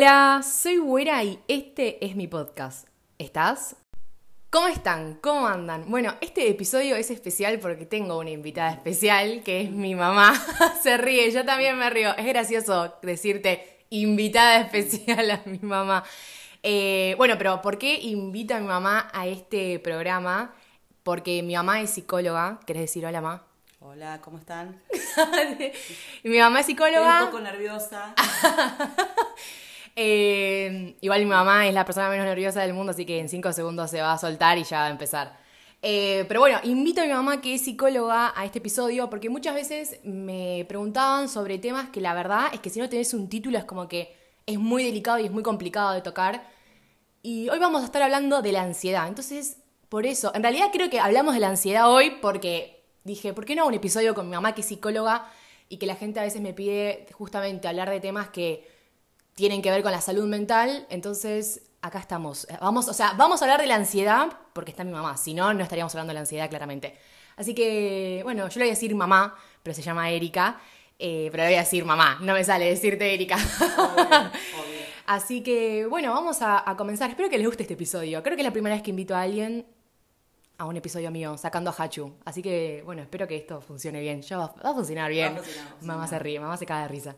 Hola, soy Güera y este es mi podcast. ¿Estás? ¿Cómo están? ¿Cómo andan? Bueno, este episodio es especial porque tengo una invitada especial que es mi mamá. Se ríe, yo también me río. Es gracioso decirte invitada especial a mi mamá. Eh, bueno, pero ¿por qué invita a mi mamá a este programa? Porque mi mamá es psicóloga. ¿Querés decir hola, mamá? Hola, ¿cómo están? mi mamá es psicóloga. Estoy un poco nerviosa. Eh, igual mi mamá es la persona menos nerviosa del mundo, así que en cinco segundos se va a soltar y ya va a empezar. Eh, pero bueno, invito a mi mamá que es psicóloga a este episodio porque muchas veces me preguntaban sobre temas que la verdad es que si no tenés un título es como que es muy delicado y es muy complicado de tocar. Y hoy vamos a estar hablando de la ansiedad. Entonces, por eso, en realidad creo que hablamos de la ansiedad hoy porque dije, ¿por qué no un episodio con mi mamá que es psicóloga y que la gente a veces me pide justamente hablar de temas que tienen que ver con la salud mental, entonces acá estamos. Vamos, o sea, vamos a hablar de la ansiedad porque está mi mamá, si no, no estaríamos hablando de la ansiedad claramente. Así que, bueno, yo le voy a decir mamá, pero se llama Erika, eh, pero le voy a decir mamá, no me sale decirte Erika. Así que, bueno, vamos a, a, comenzar. Espero que les guste este episodio. Creo que es la primera vez que invito a alguien a un episodio mío, sacando a Hachu. Así que, bueno, espero que esto funcione bien. Ya va, va a funcionar bien. Va a funcionar, va a funcionar. Mamá se ríe, mamá se cae de risa.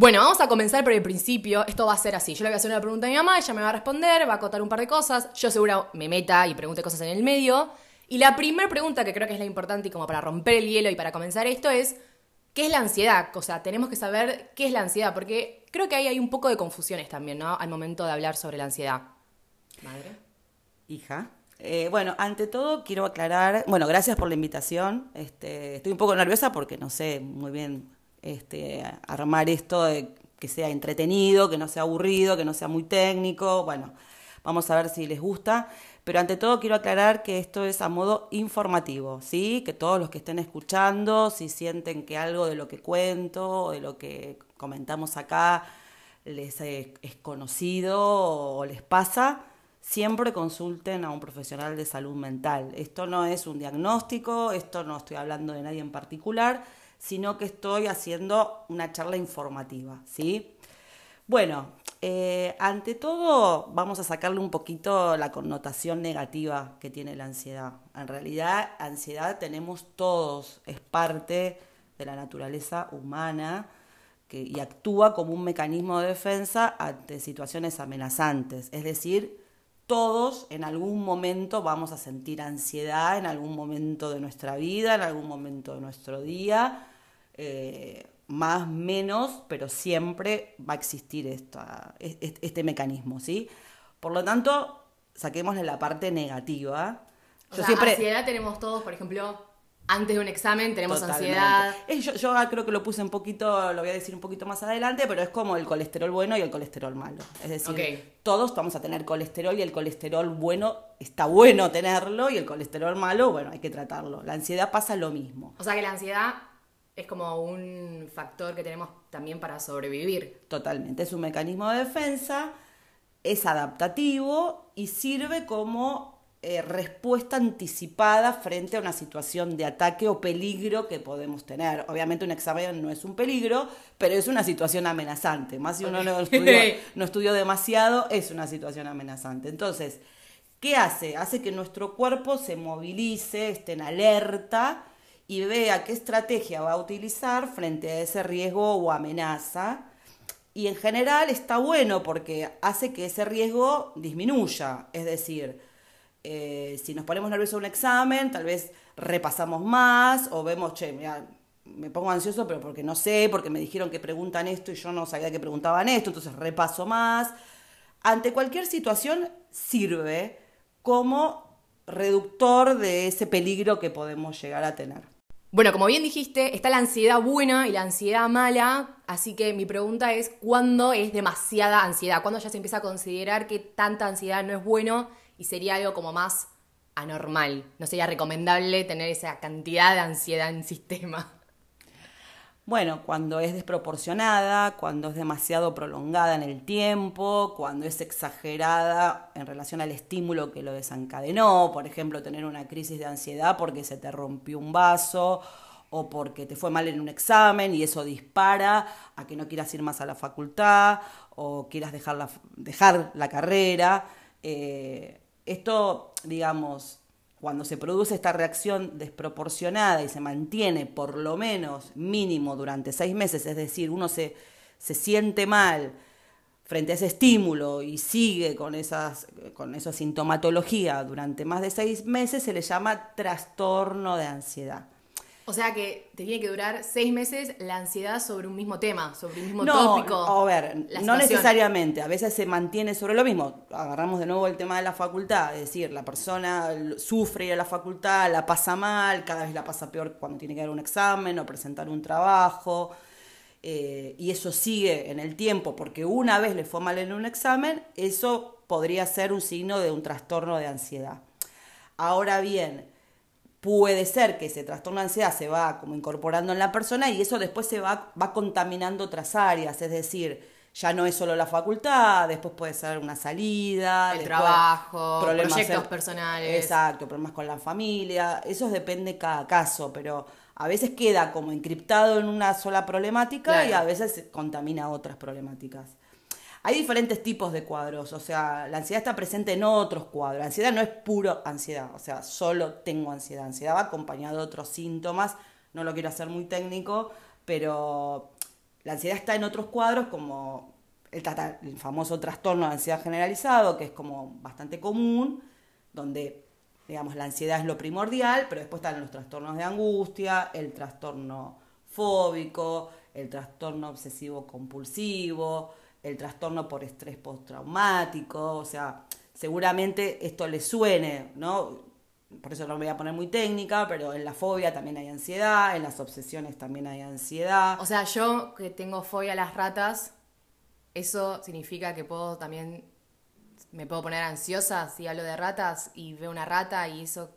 Bueno, vamos a comenzar por el principio. Esto va a ser así. Yo le voy a hacer una pregunta a mi mamá, ella me va a responder, va a acotar un par de cosas. Yo seguro me meta y pregunte cosas en el medio. Y la primera pregunta, que creo que es la importante y como para romper el hielo y para comenzar esto, es ¿qué es la ansiedad? O sea, tenemos que saber qué es la ansiedad, porque creo que ahí hay un poco de confusiones también, ¿no? Al momento de hablar sobre la ansiedad. Madre. Hija. Eh, bueno, ante todo quiero aclarar, bueno, gracias por la invitación. Este, estoy un poco nerviosa porque no sé muy bien este, armar esto de que sea entretenido, que no sea aburrido, que no sea muy técnico. Bueno, vamos a ver si les gusta. Pero ante todo quiero aclarar que esto es a modo informativo, ¿sí? Que todos los que estén escuchando, si sienten que algo de lo que cuento o de lo que comentamos acá les es conocido o les pasa, siempre consulten a un profesional de salud mental. Esto no es un diagnóstico, esto no estoy hablando de nadie en particular, sino que estoy haciendo una charla informativa, ¿sí? Bueno, eh, ante todo vamos a sacarle un poquito la connotación negativa que tiene la ansiedad. En realidad, ansiedad tenemos todos, es parte de la naturaleza humana y actúa como un mecanismo de defensa ante situaciones amenazantes, es decir, todos en algún momento vamos a sentir ansiedad, en algún momento de nuestra vida, en algún momento de nuestro día, eh, más, menos, pero siempre va a existir esta, este mecanismo, ¿sí? Por lo tanto, saquémosle la parte negativa. O sea, siempre... ansiedad tenemos todos, por ejemplo, antes de un examen tenemos Totalmente. ansiedad. Yo, yo, creo que lo puse un poquito, lo voy a decir un poquito más adelante, pero es como el colesterol bueno y el colesterol malo. Es decir, okay. todos vamos a tener colesterol y el colesterol bueno está bueno tenerlo y el colesterol malo, bueno, hay que tratarlo. La ansiedad pasa lo mismo. O sea que la ansiedad es como un factor que tenemos también para sobrevivir. Totalmente, es un mecanismo de defensa, es adaptativo y sirve como eh, respuesta anticipada frente a una situación de ataque o peligro que podemos tener. Obviamente un examen no es un peligro, pero es una situación amenazante. Más si uno no, estudió, no estudió demasiado, es una situación amenazante. Entonces, ¿qué hace? Hace que nuestro cuerpo se movilice, esté en alerta y vea qué estrategia va a utilizar frente a ese riesgo o amenaza. Y en general está bueno porque hace que ese riesgo disminuya. Es decir, eh, si nos ponemos nerviosos en un examen, tal vez repasamos más o vemos, che, mira, me pongo ansioso, pero porque no sé, porque me dijeron que preguntan esto y yo no sabía que preguntaban esto, entonces repaso más. Ante cualquier situación sirve como reductor de ese peligro que podemos llegar a tener. Bueno, como bien dijiste, está la ansiedad buena y la ansiedad mala, así que mi pregunta es, ¿cuándo es demasiada ansiedad? ¿Cuándo ya se empieza a considerar que tanta ansiedad no es bueno y sería algo como más anormal? ¿No sería recomendable tener esa cantidad de ansiedad en sistema? Bueno, cuando es desproporcionada, cuando es demasiado prolongada en el tiempo, cuando es exagerada en relación al estímulo que lo desencadenó, por ejemplo, tener una crisis de ansiedad porque se te rompió un vaso o porque te fue mal en un examen y eso dispara a que no quieras ir más a la facultad, o quieras dejar la, dejar la carrera. Eh, esto, digamos, cuando se produce esta reacción desproporcionada y se mantiene por lo menos mínimo durante seis meses, es decir, uno se, se siente mal frente a ese estímulo y sigue con, esas, con esa sintomatología durante más de seis meses, se le llama trastorno de ansiedad. O sea que te tiene que durar seis meses la ansiedad sobre un mismo tema, sobre un mismo no, tópico. A ver, no necesariamente. A veces se mantiene sobre lo mismo. Agarramos de nuevo el tema de la facultad. Es decir, la persona sufre ir a la facultad, la pasa mal, cada vez la pasa peor cuando tiene que dar un examen o presentar un trabajo. Eh, y eso sigue en el tiempo porque una vez le fue mal en un examen, eso podría ser un signo de un trastorno de ansiedad. Ahora bien, puede ser que ese trastorno de ansiedad se va como incorporando en la persona y eso después se va, va contaminando otras áreas, es decir, ya no es solo la facultad, después puede ser una salida, el trabajo, proyectos personales. Exacto, problemas con la familia, eso depende cada caso, pero a veces queda como encriptado en una sola problemática y a veces contamina otras problemáticas. Hay diferentes tipos de cuadros, o sea, la ansiedad está presente en otros cuadros. La ansiedad no es puro ansiedad, o sea, solo tengo ansiedad. Ansiedad va acompañado de otros síntomas, no lo quiero hacer muy técnico, pero la ansiedad está en otros cuadros como el, el famoso trastorno de ansiedad generalizado, que es como bastante común, donde digamos, la ansiedad es lo primordial, pero después están los trastornos de angustia, el trastorno fóbico, el trastorno obsesivo compulsivo, el trastorno por estrés postraumático, o sea, seguramente esto le suene, ¿no? Por eso no me voy a poner muy técnica, pero en la fobia también hay ansiedad, en las obsesiones también hay ansiedad. O sea, yo que tengo fobia a las ratas, eso significa que puedo también, me puedo poner ansiosa si hablo de ratas y veo una rata y eso...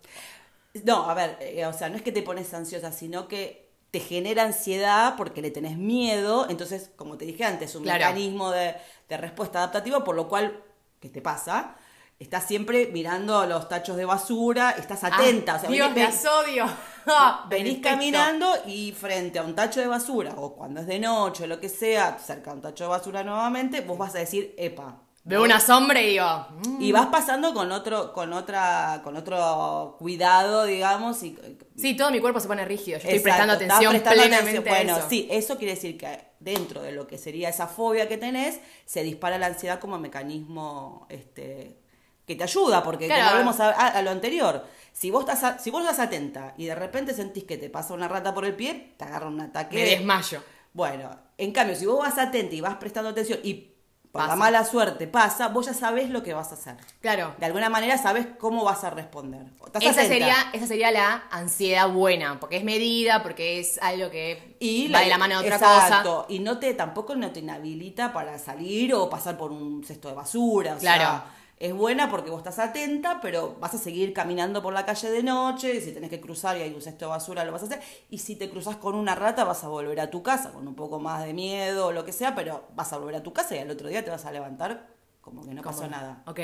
No, a ver, eh, o sea, no es que te pones ansiosa, sino que te genera ansiedad porque le tenés miedo, entonces, como te dije antes, un mecanismo de, respuesta adaptativa, por lo cual, ¿qué te pasa? Estás siempre mirando los tachos de basura, estás atenta. o Dios, venís, odio. venís caminando y frente a un tacho de basura, o cuando es de noche, o lo que sea, cerca de un tacho de basura nuevamente, vos vas a decir, epa, Veo una sombra y digo. Y vas pasando con otro, con otra, con otro cuidado, digamos. Y, sí, todo mi cuerpo se pone rígido. Yo estoy prestando atención plenamente Bueno, eso. sí, eso quiere decir que dentro de lo que sería esa fobia que tenés, se dispara la ansiedad como mecanismo este, que te ayuda, porque volvemos a, lo anterior. Si vos, estás si vos estás atenta y de repente sentís que te pasa una rata por el pie, te agarra un ataque. Me desmayo. Bueno, en cambio, si vos vas atenta y vas prestando atención y por la mala suerte pasa, vos ya sabés lo que vas a hacer. Claro. De alguna manera sabes cómo vas a responder. Esa sería, esa sería la ansiedad buena, porque es medida, porque es algo que va de la mano de otra exacto, Y no te, tampoco no te inhabilita para salir o pasar por un cesto de basura. claro es buena porque vos estás atenta, pero vas a seguir caminando por la calle de noche, y si tenés que cruzar y hay un cesto de basura lo vas a hacer, y si te cruzas con una rata vas a volver a tu casa con un poco más de miedo o lo que sea, pero vas a volver a tu casa y al otro día te vas a levantar como que no pasó nada. Ok.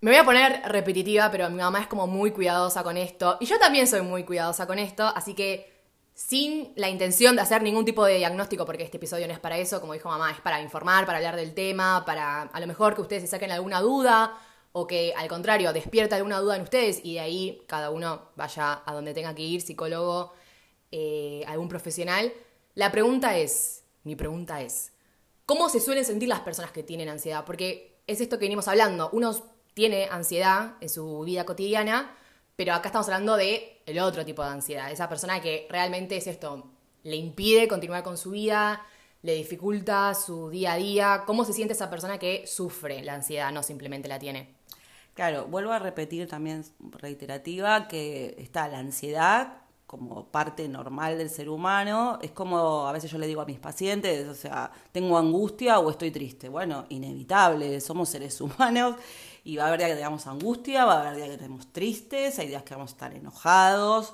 Me voy a poner repetitiva, pero mi mamá es como muy cuidadosa con esto, y yo también soy muy cuidadosa con esto, así que sin la intención de hacer ningún tipo de diagnóstico, porque este episodio no es para eso, como dijo mamá, es para informar, para hablar del tema, para a lo mejor que ustedes se saquen alguna duda o que al contrario despierta alguna duda en ustedes y de ahí cada uno vaya a donde tenga que ir, psicólogo, eh, algún profesional. La pregunta es, mi pregunta es, ¿cómo se suelen sentir las personas que tienen ansiedad? Porque es esto que venimos hablando, uno tiene ansiedad en su vida cotidiana, pero acá estamos hablando de el otro tipo de ansiedad, esa persona que realmente es esto, le impide continuar con su vida, le dificulta su día a día. ¿Cómo se siente esa persona que sufre la ansiedad, no simplemente la tiene? Claro, vuelvo a repetir también reiterativa que está la ansiedad como parte normal del ser humano, es como a veces yo le digo a mis pacientes, o sea, tengo angustia o estoy triste. Bueno, inevitable, somos seres humanos y va a haber días que tengamos angustia, va a haber días que estemos tristes, hay días que vamos a estar enojados.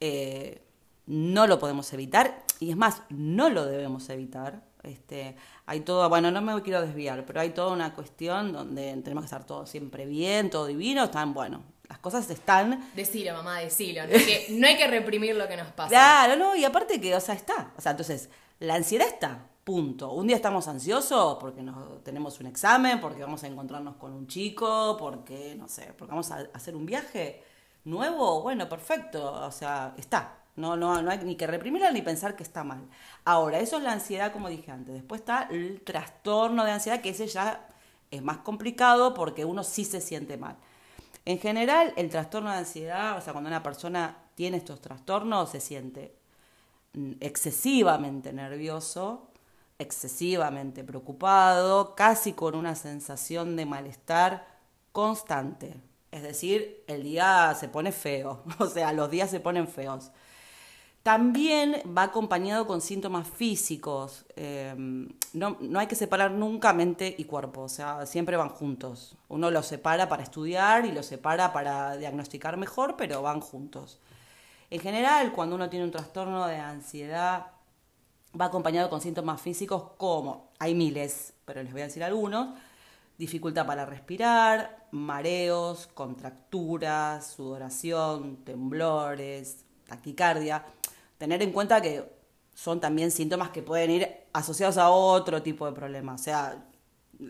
Eh, no lo podemos evitar y es más, no lo debemos evitar. Este, hay todo, bueno, no me quiero desviar, pero hay toda una cuestión donde tenemos que estar todo siempre bien, todo divino, están, bueno, las cosas están... Decilo, mamá, decilo. No hay, que, no hay que reprimir lo que nos pasa. Claro, no, y aparte que, o sea, está. O sea, entonces, la ansiedad está Punto. Un día estamos ansiosos porque nos, tenemos un examen, porque vamos a encontrarnos con un chico, porque, no sé, porque vamos a hacer un viaje nuevo. Bueno, perfecto. O sea, está. No, no, no hay ni que reprimirla ni pensar que está mal. Ahora, eso es la ansiedad, como dije antes. Después está el trastorno de ansiedad, que ese ya es más complicado porque uno sí se siente mal. En general, el trastorno de ansiedad, o sea, cuando una persona tiene estos trastornos, se siente mm, excesivamente nervioso, excesivamente preocupado, casi con una sensación de malestar constante. Es decir, el día se pone feo, o sea, los días se ponen feos. También va acompañado con síntomas físicos. Em, no, no, hay que separar nunca mente y cuerpo, o sea, siempre van juntos. Uno los separa para estudiar y los separa para diagnosticar mejor, pero van juntos. En general, cuando uno tiene un trastorno de ansiedad va acompañado con síntomas físicos como, hay miles, pero les voy a decir algunos, dificultad para respirar, mareos, contracturas, sudoración, temblores, taquicardia. Tener en cuenta que son también síntomas que pueden ir asociados a otro tipo de problemas. O sea,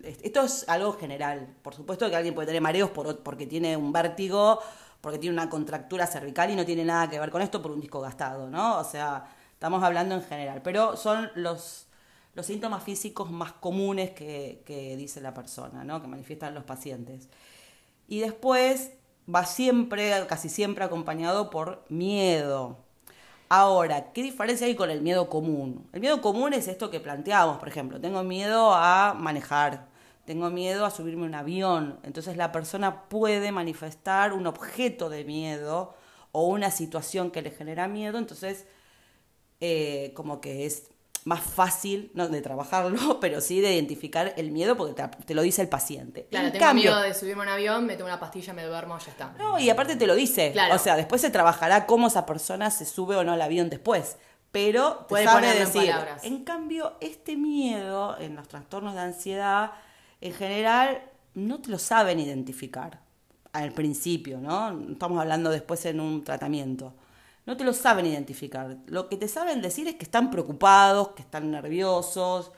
esto es algo general. Por supuesto que alguien puede tener mareos por, porque tiene un vértigo, porque tiene una contractura cervical y no tiene nada que ver con esto por un disco gastado, ¿no? O sea, Estamos hablando en general, pero son los, los síntomas físicos más comunes que, dice la persona, ¿no? que manifiestan los pacientes. Y después va siempre, casi siempre acompañado por miedo. Ahora, ¿qué diferencia hay con el miedo común? El miedo común es esto que planteamos, por ejemplo, tengo miedo a manejar, tengo miedo a subirme un avión. Entonces la persona puede manifestar un objeto de miedo o una situación que le genera miedo, entonces eh, como que es más fácil no de trabajarlo, pero sí de identificar el miedo porque te, lo dice el paciente. Claro, tengo miedo de subirme a un avión, me tomo una pastilla, me duermo, ya está. No, y aparte te lo dice. O sea, después se trabajará cómo esa persona se sube o no al avión después. Pero puede poner decir. En, en cambio, este miedo en los trastornos de ansiedad, en general, no te lo saben identificar al principio, ¿no? Estamos hablando después en un tratamiento no te lo saben identificar. Lo que te saben decir es que están preocupados, que están nerviosos,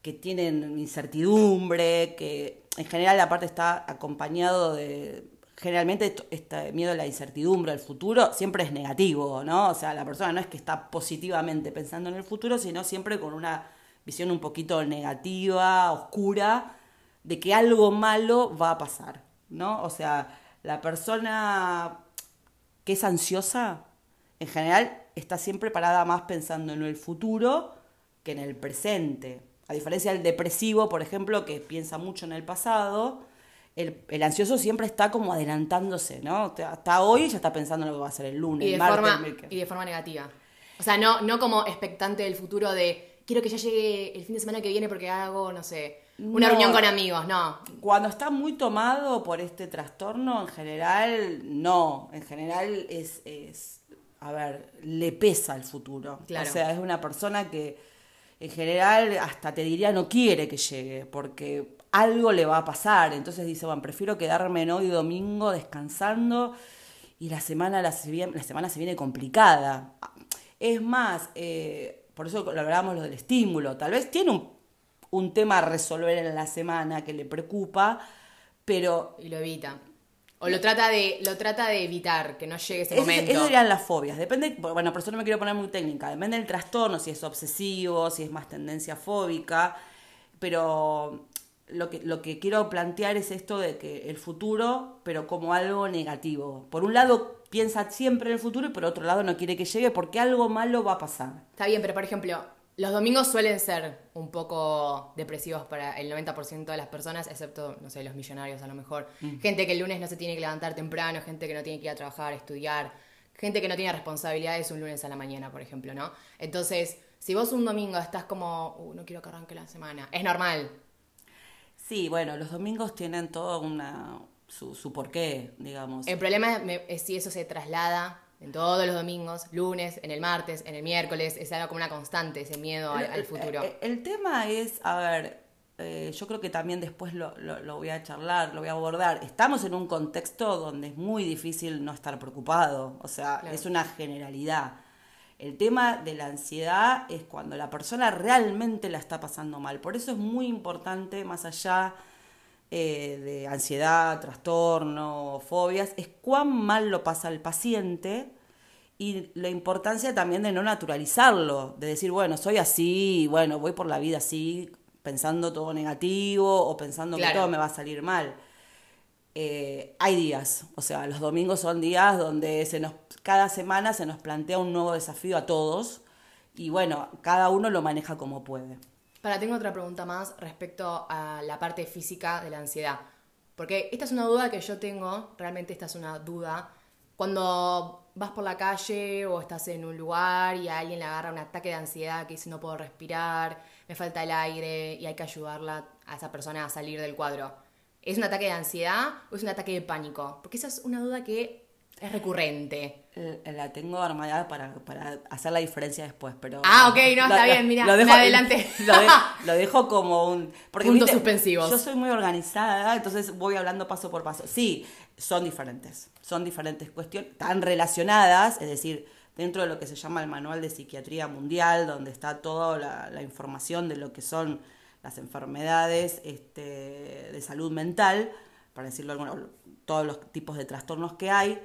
que tienen incertidumbre, que en general la parte está acompañado de, generalmente este miedo a la incertidumbre, al futuro, siempre es negativo, ¿no? O sea, la persona no es que está positivamente pensando en el futuro, sino siempre con una visión un poquito negativa, oscura, de que algo malo va a pasar, ¿no? O sea, la persona que es ansiosa, en general está siempre parada más pensando en el futuro que en el presente. A diferencia del depresivo, por ejemplo, que piensa mucho en el pasado, el, ansioso siempre está como adelantándose, ¿no? Hasta hoy ya está pensando en lo que va a ser el lunes, y de forma, Y de forma negativa. O sea, no, no como expectante del futuro de quiero que ya llegue el fin de semana que viene porque hago, no sé, una reunión con amigos, no. Cuando está muy tomado por este trastorno, en general, no. En general es, es a ver, le pesa el futuro. O sea, es una persona que en general hasta te diría no quiere que llegue, porque algo le va a pasar. Entonces dice, bueno, prefiero quedarme en hoy domingo descansando y la semana, la, la semana se viene complicada. Es más, eh, por eso lo hablábamos lo del estímulo. Tal vez tiene un un tema a resolver en la semana que le preocupa, pero... Y lo evita. O lo trata de, lo trata de evitar, que no llegue ese momento. Eso serían las fobias. Depende, bueno, por eso no me quiero poner muy técnica. Depende del trastorno, si es obsesivo, si es más tendencia fóbica. Pero lo que, lo que quiero plantear es esto de que el futuro, pero como algo negativo. Por un lado, piensa siempre en el futuro y por otro lado no quiere que llegue porque algo malo va a pasar. Está bien, pero por ejemplo, los domingos suelen ser un poco depresivos para el 90% de las personas, excepto, no sé, los millonarios a lo mejor. Mm. Gente que el lunes no se tiene que levantar temprano, gente que no tiene que ir a trabajar, estudiar, gente que no tiene responsabilidades un lunes a la mañana, por ejemplo, ¿no? Entonces, si vos un domingo estás como, uh, no quiero que arranque la semana, es normal. Sí, bueno, los domingos tienen todo una, su, su porqué, digamos. El problema es si eso se traslada en todos los domingos, lunes, en el martes, en el miércoles, es algo como una constante, ese miedo al, futuro. El, tema es, a ver, eh, yo creo que también después lo, lo, voy a charlar, lo voy a abordar. Estamos en un contexto donde es muy difícil no estar preocupado, o sea, es una generalidad. El tema de la ansiedad es cuando la persona realmente la está pasando mal. Por eso es muy importante, más allá eh, de ansiedad, trastorno, fobias, es cuán mal lo pasa el paciente y la importancia también de no naturalizarlo, de decir, bueno, soy así, bueno, voy por la vida así, pensando todo negativo o pensando que todo me va a salir mal. Eh, hay días, o sea, los domingos son días donde se nos, cada semana se nos plantea un nuevo desafío a todos y bueno, cada uno lo maneja como puede. Para, tengo otra pregunta más respecto a la parte física de la ansiedad, porque esta es una duda que yo tengo, realmente esta es una duda, cuando vas por la calle o estás en un lugar y a alguien le agarra un ataque de ansiedad que dice no puedo respirar, me falta el aire y hay que ayudarla a esa persona a salir del cuadro ¿Es un ataque de ansiedad o es un ataque de pánico? Porque esa es una duda que es recurrente. La tengo armada para, hacer la diferencia después, pero... Ah, ok, no, está bien, mira, lo dejo, adelante. Lo, dejo como un... Porque, Puntos suspensivos. Yo soy muy organizada, entonces voy hablando paso por paso. Sí, son diferentes, son diferentes cuestiones, tan relacionadas, es decir, dentro de lo que se llama el Manual de Psiquiatría Mundial, donde está toda la, la información de lo que son las enfermedades este, de salud mental, para decirlo alguna, todos los tipos de trastornos que hay,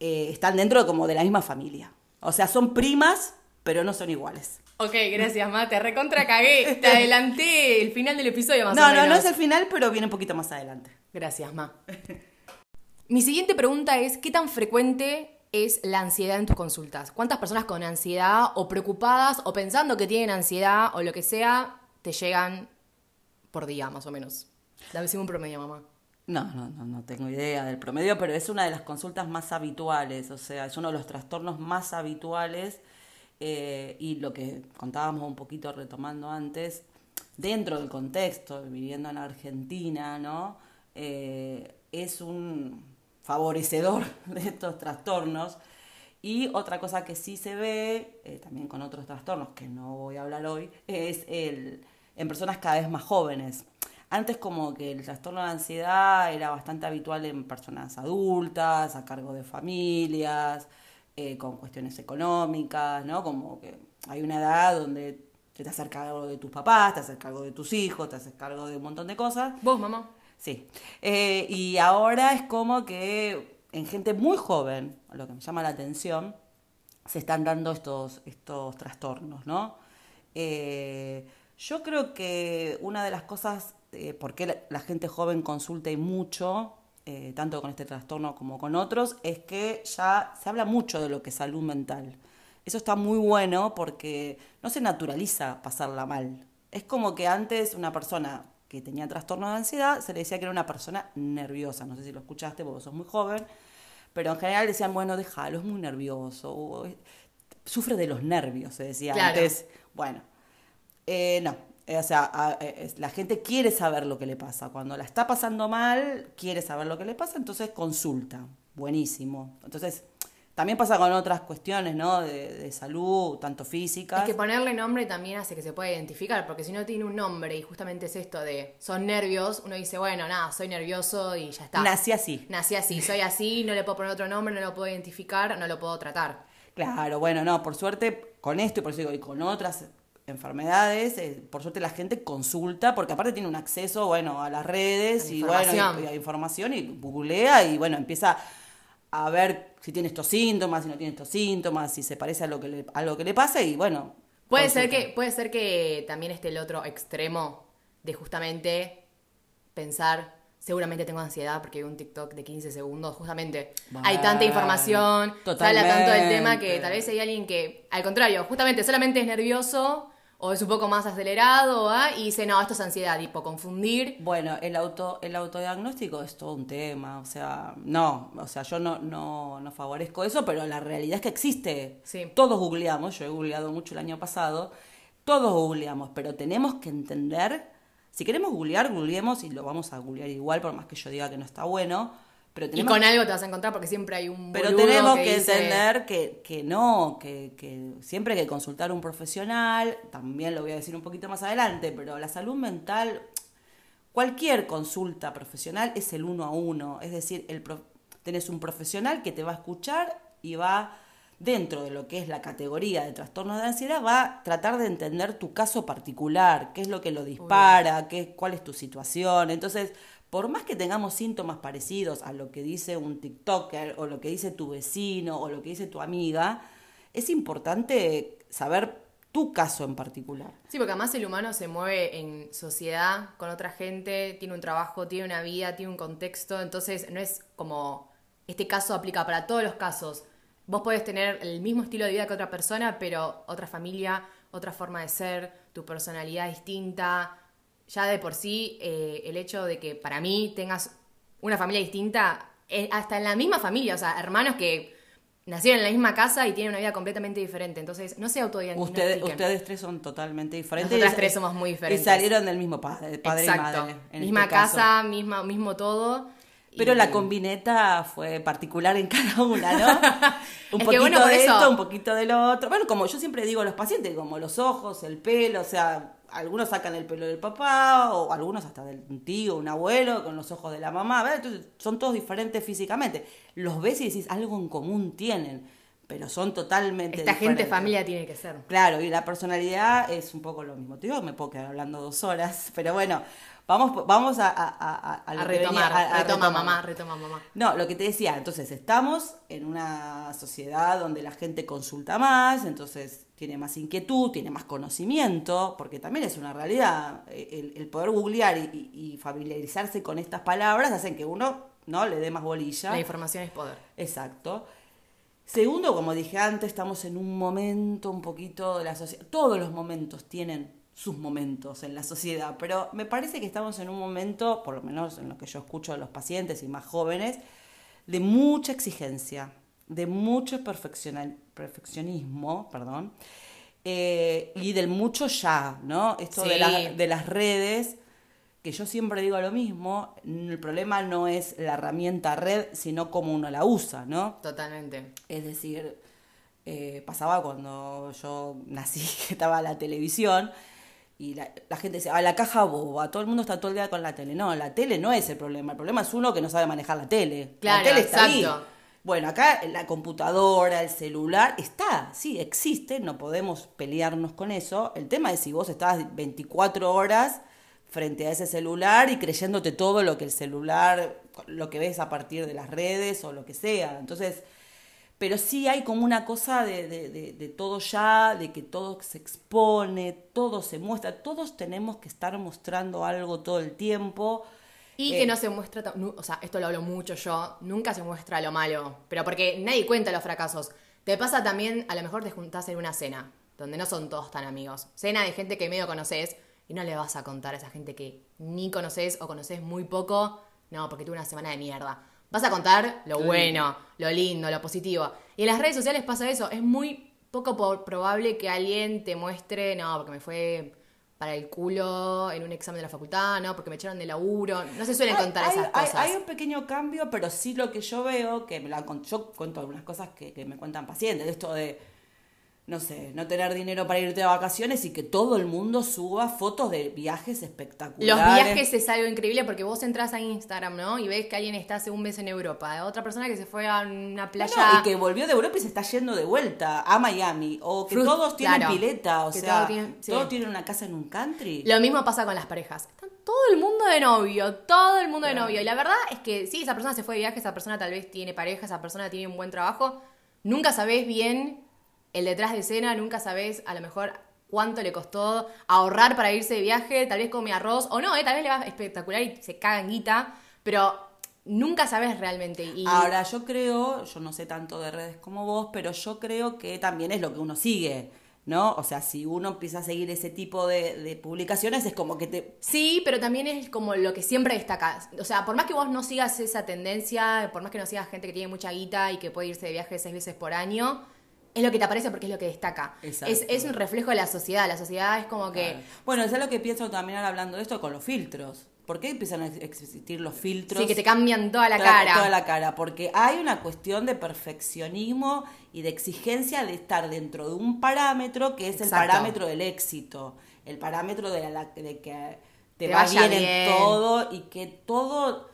eh, están dentro como de la misma familia. O sea, son primas, pero no son iguales. Ok, gracias, Ma. Te recontra cagué. Te adelanté el final del episodio más no, o menos. No, no es el final, pero viene un poquito más adelante. Gracias, Ma. Mi siguiente pregunta es, ¿qué tan frecuente es la ansiedad en tus consultas? ¿Cuántas personas con ansiedad o preocupadas o pensando que tienen ansiedad o lo que sea te llegan por día, más o menos? Dame un promedio, mamá. No, no, no, no tengo idea del promedio, pero es una de las consultas más habituales, o sea, es uno de los trastornos más habituales eh, y lo que contábamos un poquito retomando antes, dentro del contexto, viviendo en Argentina, ¿no? Eh, es un favorecedor de estos trastornos. Y otra cosa que sí se ve, eh, también con otros trastornos que no voy a hablar hoy, es el, en personas cada vez más jóvenes. Antes como que el trastorno de ansiedad era bastante habitual en personas adultas, a cargo de familias, eh, con cuestiones económicas, ¿no? Como que hay una edad donde te haces cargo de tus papás, te haces cargo de tus hijos, te haces cargo de un montón de cosas. ¿Vos, mamá? Sí. Eh, y ahora es como que en gente muy joven, lo que me llama la atención, se están dando estos, estos trastornos, ¿no? Eh, yo creo que una de las cosas eh, por qué la, gente joven consulta y mucho, eh, tanto con este trastorno como con otros, es que ya se habla mucho de lo que es salud mental. Eso está muy bueno porque no se naturaliza pasarla mal. Es como que antes una persona que tenía trastorno de ansiedad se le decía que era una persona nerviosa. No sé si lo escuchaste porque sos muy joven pero en general decían, bueno, déjalo, es muy nervioso, sufre de los nervios, se decía antes. Bueno, eh, no, o sea, eh, la gente quiere saber lo que le pasa. Cuando la está pasando mal, quiere saber lo que le pasa, entonces consulta. Buenísimo. Entonces, también pasa con otras cuestiones, ¿no? De, salud, tanto físicas. Es que ponerle nombre también hace que se pueda identificar, porque si no tiene un nombre y justamente es esto de son nervios, uno dice, bueno, nada, soy nervioso y ya está. Nací así. Nací así, soy así, no le puedo poner otro nombre, no lo puedo identificar, no lo puedo tratar. Claro, bueno, no, por suerte con esto y por eso digo, y con otras enfermedades, eh, por suerte la gente consulta, porque aparte tiene un acceso, bueno, a las redes y bueno, y, a información y googlea y bueno, empieza a ver si tiene estos síntomas, si no tiene estos síntomas, si se parece a lo que le, a lo que le pasa y bueno. Puede ser, que, puede ser que también esté el otro extremo de justamente pensar, seguramente tengo ansiedad porque hay un TikTok de 15 segundos, justamente hay tanta información, se habla tanto del tema que tal vez hay alguien que, al contrario, justamente solamente es nervioso o es un poco más acelerado ¿ah? y dice, no, esto es ansiedad, tipo, confundir. Bueno, el auto el autodiagnóstico es todo un tema, o sea, no, o sea, yo no, no, no favorezco eso, pero la realidad es que existe. Sí. Todos googleamos, yo he googleado mucho el año pasado, todos googleamos, pero tenemos que entender, si queremos googlear, googleemos y lo vamos a googlear igual, por más que yo diga que no está bueno, y con algo te vas a encontrar porque siempre hay un... Pero tenemos que, entender que, que no, que, que, siempre hay que consultar a un profesional, también lo voy a decir un poquito más adelante, pero la salud mental, cualquier consulta profesional es el uno a uno, es decir, el tenés un profesional que te va a escuchar y va dentro de lo que es la categoría de trastornos de ansiedad, va a tratar de entender tu caso particular, qué es lo que lo dispara, qué, cuál es tu situación. Entonces, por más que tengamos síntomas parecidos a lo que dice un TikToker o lo que dice tu vecino o lo que dice tu amiga, es importante saber tu caso en particular. Sí, porque además el humano se mueve en sociedad con otra gente, tiene un trabajo, tiene una vida, tiene un contexto, entonces no es como este caso aplica para todos los casos. Vos podés tener el mismo estilo de vida que otra persona, pero otra familia, otra forma de ser, tu personalidad distinta. Ya de por sí, eh, el hecho de que para mí tengas una familia distinta, eh, hasta en la misma familia, o sea, hermanos que nacieron en la misma casa y tienen una vida completamente diferente. Entonces, no se autodiagnostiquen. Ustedes, ustedes tres son totalmente diferentes. Nosotras tres somos muy diferentes. Y salieron del mismo padre, padre Exacto. y madre. en misma este caso. casa, misma, mismo todo. Pero Y- la combineta fue particular en cada una, ¿no? Un Es que poquito bueno, de eso- esto, un poquito de lo otro. Bueno, como yo siempre digo a los pacientes, como los ojos, el pelo, o sea, algunos sacan el pelo del papá, o algunos hasta del tío, un abuelo, con los ojos de la mamá, ¿verdad? Entonces, son todos diferentes físicamente. Los ves y decís, algo en común tienen, pero son totalmente Esta gente diferentes. familia tiene que ser. Claro, y la personalidad es un poco lo mismo. Te digo, me puedo quedar hablando dos horas, pero bueno, vamos, vamos a, a, a, lo venía- retomar, a- a retoma retomar. mamá, retoma mamá. No, lo que te decía, entonces estamos en una sociedad donde la gente consulta más, entonces tiene más inquietud, tiene más conocimiento, porque también es una realidad. El, el poder googlear y, y- y familiarizarse con estas palabras hacen que uno no le dé más bolilla. La información es poder. Exacto. Segundo, como dije antes, estamos en un momento un poquito de la sociedad. Todos los momentos tienen sus momentos en la sociedad, pero me parece que estamos en un momento, por lo menos en lo que yo escucho de los pacientes y más jóvenes, de mucha exigencia, de mucho perfeccionismo, perdón, eh, y del mucho ya, ¿no? Esto de, la- de las redes, que yo siempre digo lo mismo, el problema no es la herramienta red, sino cómo uno la usa, ¿no? Totalmente. Es decir, eh, pasaba cuando yo nací, que estaba la televisión, y la, la gente decía, ah, la caja boba, todo el mundo está todo el día con la tele. No, la tele no es el problema, el problema es uno que no sabe manejar la tele. Claro, la tele está ahí. Bueno, acá la computadora, el celular, está, sí, existe, no podemos pelearnos con eso. El tema es si vos estás 24 horas frente a ese celular y creyéndote todo lo que el celular, lo que ves a partir de las redes o lo que sea. Entonces, pero sí hay como una cosa de, de, de- de todo ya, de que todo se expone, todo se muestra, todos tenemos que estar mostrando algo todo el tiempo. Y Eh, que no se muestra, o sea, esto lo hablo mucho yo, nunca se muestra lo malo, pero porque nadie cuenta los fracasos. Te pasa también, a lo mejor te juntás en una cena, donde no son todos tan amigos. Cena de gente que medio conoces y no le vas a contar a esa gente que ni conoces o conoces muy poco, no, porque tuve una semana de mierda. Vas a contar lo bueno, lo lindo, lo positivo. Y en las redes sociales pasa eso, es muy poco po- probable que alguien te muestre, no, porque me fue para el culo en un examen de la facultad, no, porque me echaron de laburo. No se suelen Hay- contar hay, esas hay- cosas. hay un pequeño cambio, pero sí lo que yo veo, que me la, yo cuento algunas cosas que, que me cuentan pacientes, de esto de, no sé, no tener dinero para irte de vacaciones y que todo el mundo suba fotos de viajes espectaculares. Los viajes es algo increíble porque vos entras a Instagram, ¿no? Y ves que alguien está hace un mes en Europa, otra persona que se fue a una playa. Bueno, y que volvió de Europa y se está yendo de vuelta a Miami. O que todos tienen claro, pileta. O sea, todo tiene- sí. todos tienen una casa en un country. Lo mismo pasa con las parejas. Están todo el mundo de novio, todo el mundo de novio. Y la verdad es que sí, esa persona se fue de viaje, esa persona tal vez tiene pareja, esa persona tiene un buen trabajo. Nunca sabés bien el detrás de escena, nunca sabés a lo mejor cuánto le costó ahorrar para irse de viaje, tal vez come arroz, o no, eh, tal vez le va espectacular y se caga en guita, pero nunca sabes realmente. Y Ahora, yo creo, yo no sé tanto de redes como vos, pero yo creo que también es lo que uno sigue, ¿no? O sea, si uno empieza a seguir ese tipo de, de publicaciones, es como que te... Sí, pero también es como lo que siempre destacas. O sea, por más que vos no sigas esa tendencia, por más que no sigas gente que tiene mucha guita y que puede irse de viaje seis veces por año, es lo que te aparece porque es lo que destaca. Exacto. Es, es un reflejo de la sociedad. La sociedad es como que... Claro. Bueno, eso es lo que pienso también hablando de esto con los filtros. ¿Por qué empiezan a existir los filtros? Sí, que te cambian toda la Toda- cara. Toda la cara, porque hay una cuestión de perfeccionismo y de exigencia de estar dentro de un parámetro que es el parámetro del éxito, el parámetro de, la, de que te, Te va bien, bien. en todo y que todo...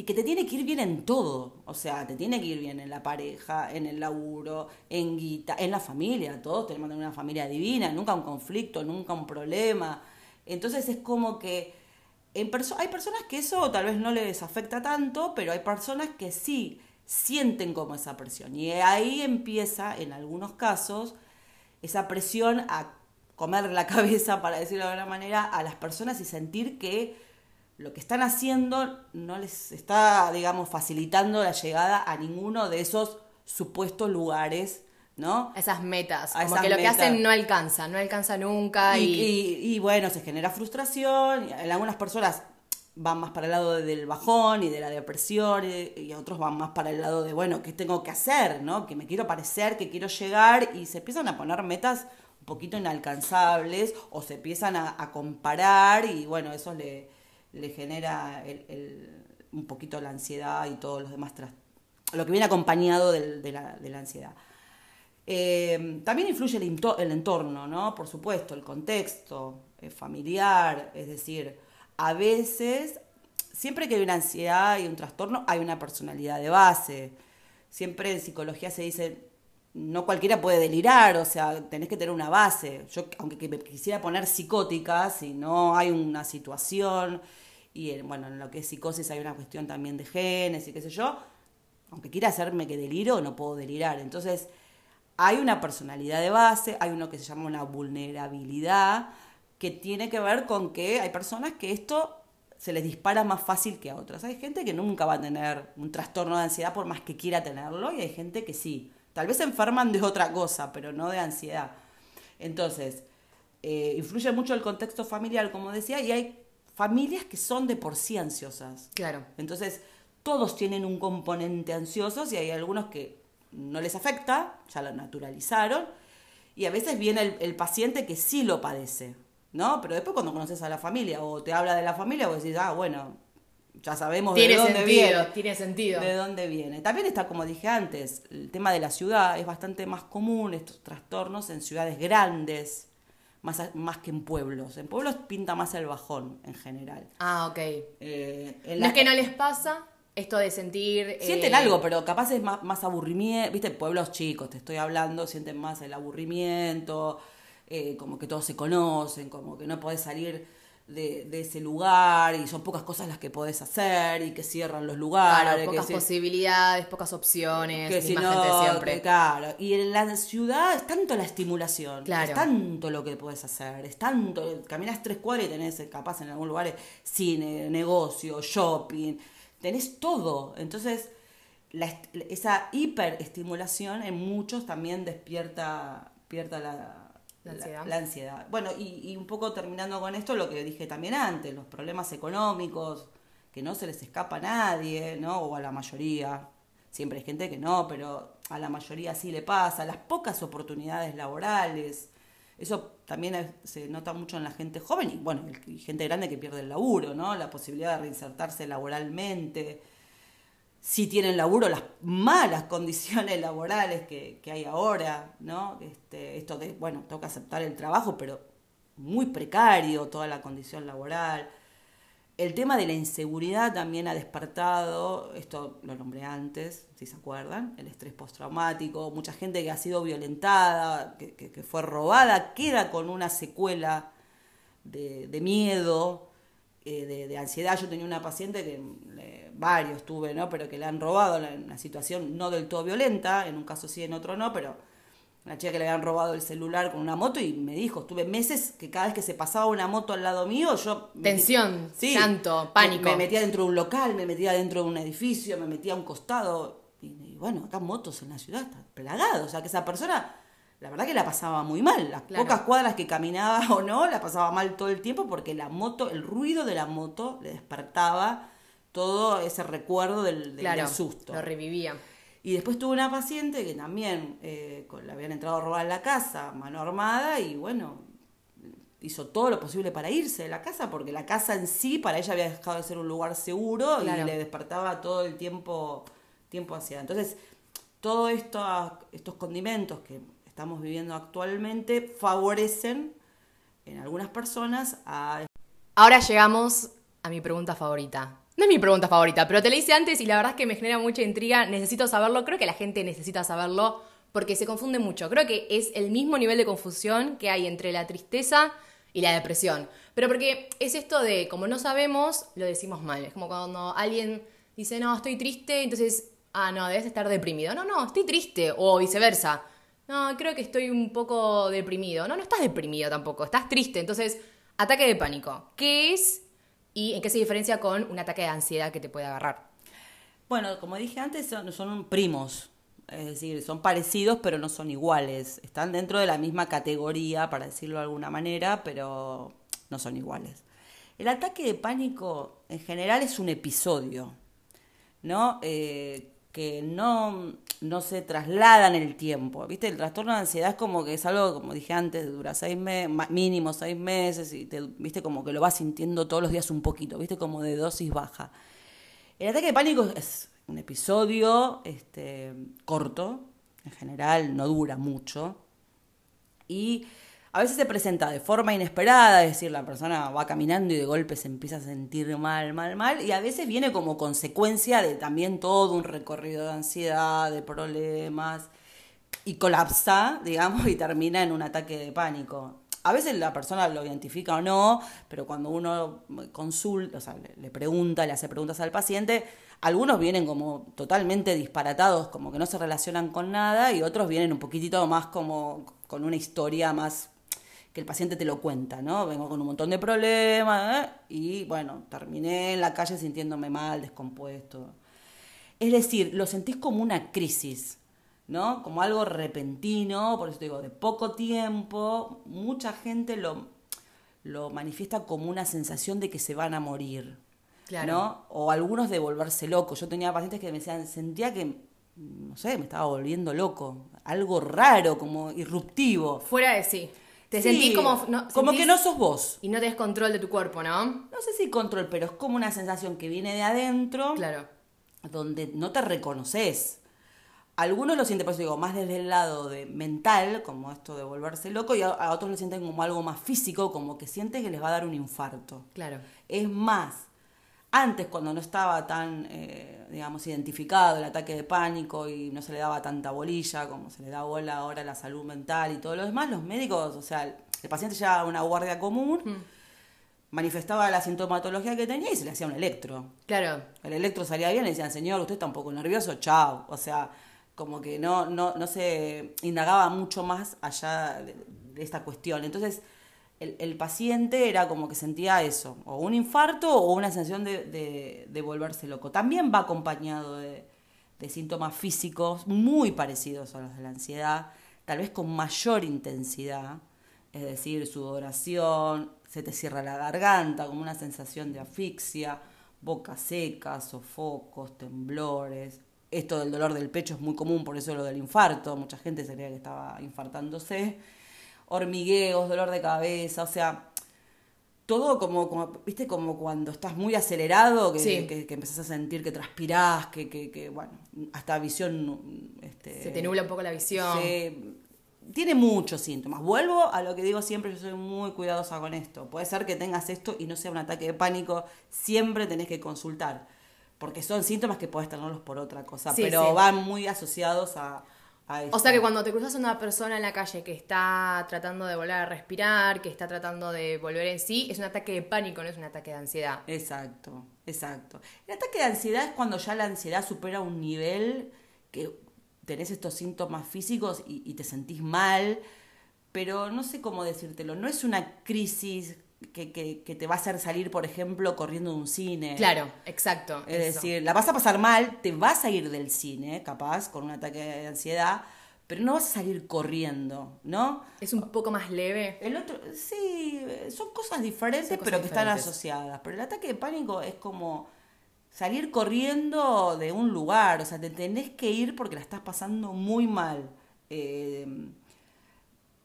y que te tiene que ir bien en todo. O sea, te tiene que ir bien en la pareja, en el laburo, en guita, en la familia. Todos tenemos una familia divina, nunca un conflicto, nunca un problema. Entonces es como que hay personas que eso tal vez no les afecta tanto, pero hay personas que sí sienten como esa presión. Y ahí empieza, en algunos casos, esa presión a comer la cabeza, para decirlo de alguna manera, a las personas y sentir que lo que están haciendo no les está, digamos, facilitando la llegada a ninguno de esos supuestos lugares, ¿no? Esas metas, como que lo que hacen no alcanza, no alcanza nunca. Y, bueno, se genera frustración, en algunas personas van más para el lado del bajón y de la depresión y, otros van más para el lado de, bueno, ¿qué tengo que hacer? ¿no? Que me quiero parecer, que quiero llegar y se empiezan a poner metas un poquito inalcanzables o se empiezan a comparar y bueno, eso le le genera un poquito la ansiedad y todos los demás lo que viene acompañado de, la, ansiedad. Eh, también influye el, el, entorno, ¿no? Por supuesto, el contexto eh, familiar, es decir, a veces, siempre que hay una ansiedad y un trastorno, hay una personalidad de base. Siempre en psicología se dice, no cualquiera puede delirar, o sea, tenés que tener una base. Yo, aunque me quisiera poner psicótica, si no hay una situación y en, bueno, en lo que es psicosis hay una cuestión también de genes y qué sé yo, aunque quiera hacerme que deliro, no puedo delirar. Entonces, hay una personalidad de base, hay uno que se llama una vulnerabilidad, que tiene que ver con que hay personas que esto se les dispara más fácil que a otras. Hay gente que nunca va a tener un trastorno de ansiedad por más que quiera tenerlo, y hay gente que sí. Tal vez se enferman de otra cosa, pero no de ansiedad. Entonces, eh, influye mucho el contexto familiar, como decía, y hay familias que son de por sí ansiosas. Claro. Entonces, todos tienen un componente ansioso y hay algunos que no les afecta, ya lo naturalizaron, y a veces viene el, paciente que sí lo padece, ¿no? Pero después cuando conoces a la familia o te habla de la familia, vos decís, ah, bueno, ya sabemos de dónde viene. Tiene sentido. De dónde viene. También está, como dije antes, el tema de la ciudad es bastante más común, estos trastornos en ciudades grandes, más, más que en pueblos. En pueblos pinta más el bajón en general. Ah, ok. Eh, no es que no les pasa esto de sentir... Sienten eh, algo, pero capaz es más, más aburrimiento. Viste, pueblos chicos, te estoy hablando, sienten más el aburrimiento, eh, como que todos se conocen, como que no podés salir de, ese lugar y son pocas cosas las que podés hacer y que cierran los lugares. Claro, pocas posibilidades, pocas opciones, que si no, siempre. claro, y en la ciudad es tanto la estimulación, es tanto lo que podés hacer, es tanto, caminas tres cuadras y tenés capaz en algún lugar cine, negocio, shopping, tenés todo. Entonces, la, esa hiperestimulación en muchos también despierta, despierta la la ansiedad. Bueno, y, un poco terminando con esto, lo que dije también antes, los problemas económicos, que no se les escapa a nadie, ¿no? O a la mayoría. Siempre hay gente que no, pero a la mayoría sí le pasa. Las pocas oportunidades laborales. Eso también se nota mucho en la gente joven y, bueno, y gente grande que pierde el laburo, ¿no? La posibilidad de reinsertarse laboralmente si tienen laburo, las malas condiciones laborales que, hay ahora, ¿no? Este, esto de, bueno, tengo que aceptar el trabajo, pero muy precario toda la condición laboral. El tema de la inseguridad también ha despertado, esto lo nombré antes, si se acuerdan, el estrés postraumático, mucha gente que ha sido violentada, que, que, fue robada, queda con una secuela de, de miedo, eh, de, ansiedad. Yo tenía una paciente que varios tuve, ¿no? Pero que le han robado en una situación no del todo violenta, en un caso sí, en otro no, pero una chica que le habían robado el celular con una moto y me dijo, estuve meses que cada vez que se pasaba una moto al lado mío, yo... Tensión, sí, tanto, pánico. Me, metía dentro de un local, me metía dentro de un edificio, me metía a un costado. Y, bueno, acá motos en la ciudad, está plagado. O sea, que esa persona la verdad que la pasaba muy mal. Las pocas cuadras que caminaba o no, la pasaba mal todo el tiempo porque la moto, el ruido de la moto le despertaba todo ese recuerdo del, susto. Lo revivía. Y después tuve una paciente que también eh, le habían entrado a robar la casa, mano armada, y bueno, hizo todo lo posible para irse de la casa, porque la casa en sí para ella había dejado de ser un lugar seguro y le despertaba todo el tiempo, tiempo hacia. Entonces, todos esto, estos condimentos que estamos viviendo actualmente favorecen en algunas personas a... Ahora llegamos a mi pregunta favorita. No es mi pregunta favorita, pero te la hice antes y la verdad es que me genera mucha intriga. Necesito saberlo. Creo que la gente necesita saberlo porque se confunde mucho. Creo que es el mismo nivel de confusión que hay entre la tristeza y la depresión. Pero porque es esto de, como no sabemos, lo decimos mal. Es como cuando alguien dice, no, estoy triste, entonces, ah, no, debes estar deprimido. No, no, estoy triste. O viceversa. No, creo que estoy un poco deprimido. No, no estás deprimido tampoco, estás triste. Entonces, ataque de pánico. ¿Qué es y en qué se diferencia con un ataque de ansiedad que te puede agarrar. Bueno, como dije antes, son, primos, es decir, son parecidos pero no son iguales. Están dentro de la misma categoría, para decirlo de alguna manera, pero no son iguales. El ataque de pánico en general es un episodio, ¿no? Eh, que no, no se traslada en el tiempo. ¿Viste? El trastorno de ansiedad es como que es algo, como dije antes, dura seis meses, mínimo seis meses, y te, viste como que lo vas sintiendo todos los días un poquito, viste como de dosis baja. El ataque de pánico es un episodio este, corto, en general no dura mucho, y a veces se presenta de forma inesperada, es decir, la persona va caminando y de golpe se empieza a sentir mal, mal, mal, y a veces viene como consecuencia de también todo un recorrido de ansiedad, de problemas, y colapsa, digamos, y termina en un ataque de pánico. A veces la persona lo identifica o no, pero cuando uno consulta, o sea, le, pregunta, le hace preguntas al paciente, algunos vienen como totalmente disparatados, como que no se relacionan con nada, y otros vienen un poquitito más como con una historia más que el paciente te lo cuenta, ¿no? Vengo con un montón de problemas ¿eh? y bueno, terminé en la calle sintiéndome mal, descompuesto. Es decir, lo sentís como una crisis, ¿no? Como algo repentino, por eso te digo, de poco tiempo, mucha gente lo, lo manifiesta como una sensación de que se van a morir, claro. ¿no? O algunos de volverse locos. Yo tenía pacientes que me decían, sentía que, no sé, me estaba volviendo loco, algo raro, como irruptivo. Fuera de sí. Te sentís como... como que no sos vos. Y no tenés control de tu cuerpo, ¿no? No sé si control, pero es como una sensación que viene de adentro. Claro. Donde no te reconoces. Algunos lo sienten, por eso digo, más desde el lado de mental, como esto de volverse loco, y a, otros lo sienten como algo más físico, como que sienten que les va a dar un infarto. Claro. Es más, antes cuando no estaba tan, eh, digamos, identificado el ataque de pánico y no se le daba tanta bolilla como se le da bola ahora a la salud mental y todo lo demás, los médicos, o sea, el paciente llevaba a una guardia común, mm. manifestaba la sintomatología que tenía y se le hacía un electro. Claro. El electro salía bien y decían, señor, usted está un poco nervioso, chao. O sea, como que no, no, no se indagaba mucho más allá de esta cuestión. Entonces, el, paciente era como que sentía eso, o un infarto o una sensación de, de, volverse loco. También va acompañado de, síntomas físicos muy parecidos a los de la ansiedad, tal vez con mayor intensidad, es decir, sudoración, se te cierra la garganta, como una sensación de asfixia, boca seca, sofocos, temblores. Esto del dolor del pecho es muy común, por eso lo del infarto, mucha gente se creía que estaba infartándose hormigueos, dolor de cabeza, o sea, todo como, como viste, como cuando estás muy acelerado, que, que, empezás a sentir que transpirás, que, que, que bueno, hasta visión... Este, se te nubla un poco la visión. tiene muchos síntomas. Vuelvo a lo que digo siempre, yo soy muy cuidadosa con esto. Puede ser que tengas esto y no sea un ataque de pánico, siempre tenés que consultar, porque son síntomas que puedes tenerlos por otra cosa, pero van muy asociados a o sea que cuando te cruzas a una persona en la calle que está tratando de volver a respirar, que está tratando de volver en sí, es un ataque de pánico, no es un ataque de ansiedad. Exacto, exacto. El ataque de ansiedad es cuando ya la ansiedad supera un nivel que tenés estos síntomas físicos y, te sentís mal, pero no sé cómo decírtelo, no es una crisis que, que, te va a hacer salir, por ejemplo, corriendo de un cine. Claro, exacto. Es decir, la vas a pasar mal, te vas a ir del cine, capaz, con un ataque de ansiedad, pero no vas a salir corriendo, ¿no? Es un poco más leve. El otro, sí, son cosas diferentes, pero que están asociadas. Pero el ataque de pánico es como salir corriendo de un lugar, o sea, te tenés que ir porque la estás pasando muy mal. Eh,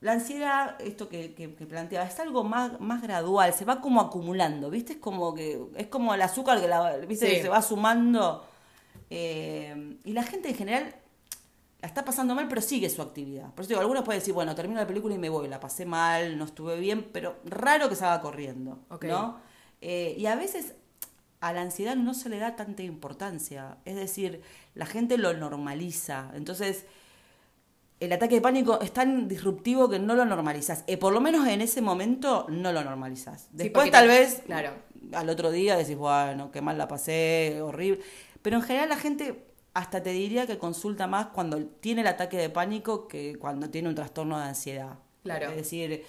la ansiedad, esto que, que, planteaba, es algo más, más gradual, se va como acumulando, ¿viste? Es como que es como el azúcar que, la, ¿viste? se va sumando. Eh, y la gente en general la está pasando mal, pero sigue su actividad. Por eso digo, algunos pueden decir, bueno, termino la película y me voy, la pasé mal, no estuve bien, pero raro que se haga corriendo, ¿no? Eh, y a veces a la ansiedad no se le da tanta importancia. Es decir, la gente lo normaliza. Entonces, el ataque de pánico es tan disruptivo que no lo normalizas. Eh, por lo menos en ese momento no lo normalizas. Después tal vez claro. al otro día decís, bueno, qué mal la pasé, horrible. Pero en general la gente hasta te diría que consulta más cuando tiene el ataque de pánico que cuando tiene un trastorno de ansiedad. Claro. Es decir,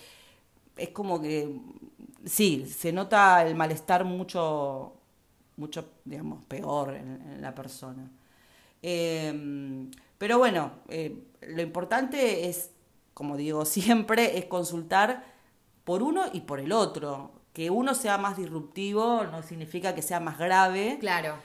es como que sí, se nota el malestar mucho, mucho, digamos, peor en, la persona. Em, pero bueno, eh, lo importante es, como digo siempre, es consultar por uno y por el otro. Que uno sea más disruptivo no significa que sea más grave. Claro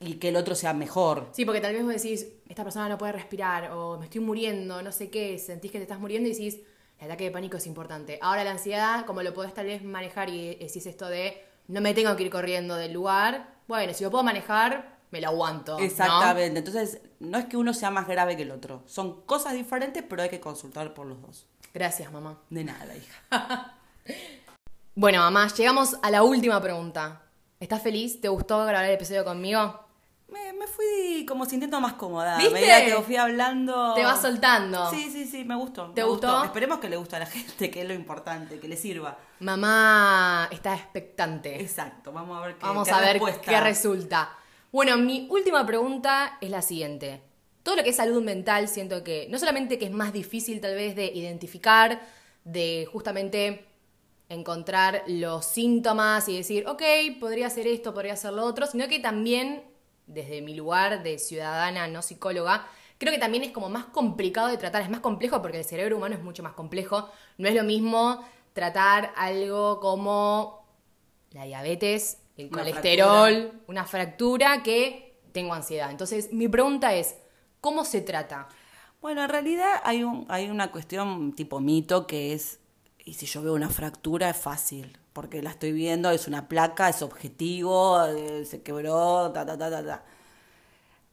y que el otro sea mejor. Sí, porque tal vez vos decís, esta persona no puede respirar, o me estoy muriendo, no sé qué, sentís que te estás muriendo y decís, el ataque de pánico es importante. Ahora la ansiedad, como lo podés tal vez manejar y decís esto de, no me tengo que ir corriendo del lugar, bueno, si lo puedo manejar, me lo aguanto. Exactamente, entonces no es que uno sea más grave que el otro, son cosas diferentes, pero hay que consultar por los dos. Gracias, mamá. De nada, hija. bueno, mamá, llegamos a la última pregunta. ¿Estás feliz? ¿Te gustó grabar el episodio conmigo? Me, me fui como sintiendo más cómoda. ¿Viste? Medida que fui hablando. Te vas soltando. Sí, sí, sí, me gustó. ¿Te me gustó? Esperemos que le guste a la gente, que es lo importante, que le sirva. Mamá está expectante. Exacto, vamos a ver qué Vamos qué a ver respuesta. qué resulta. Bueno, mi última pregunta es la siguiente. Todo lo que es salud mental siento que no solamente que es más difícil tal vez de identificar, de justamente encontrar los síntomas y decir, ok, podría ser esto, podría ser lo otro, sino que también desde mi lugar de ciudadana, no psicóloga, creo que también es como más complicado de tratar, es más complejo porque el cerebro humano es mucho más complejo. No es lo mismo tratar algo como la diabetes, el Una colesterol, fractura. una fractura que tengo ansiedad. Entonces, mi pregunta es, ¿cómo se trata? Bueno, en realidad hay, un, hay una cuestión tipo mito que es, y si yo veo una fractura es fácil, porque la estoy viendo, es una placa, es objetivo, eh, se quebró, ta, ta, ta, ta, ta.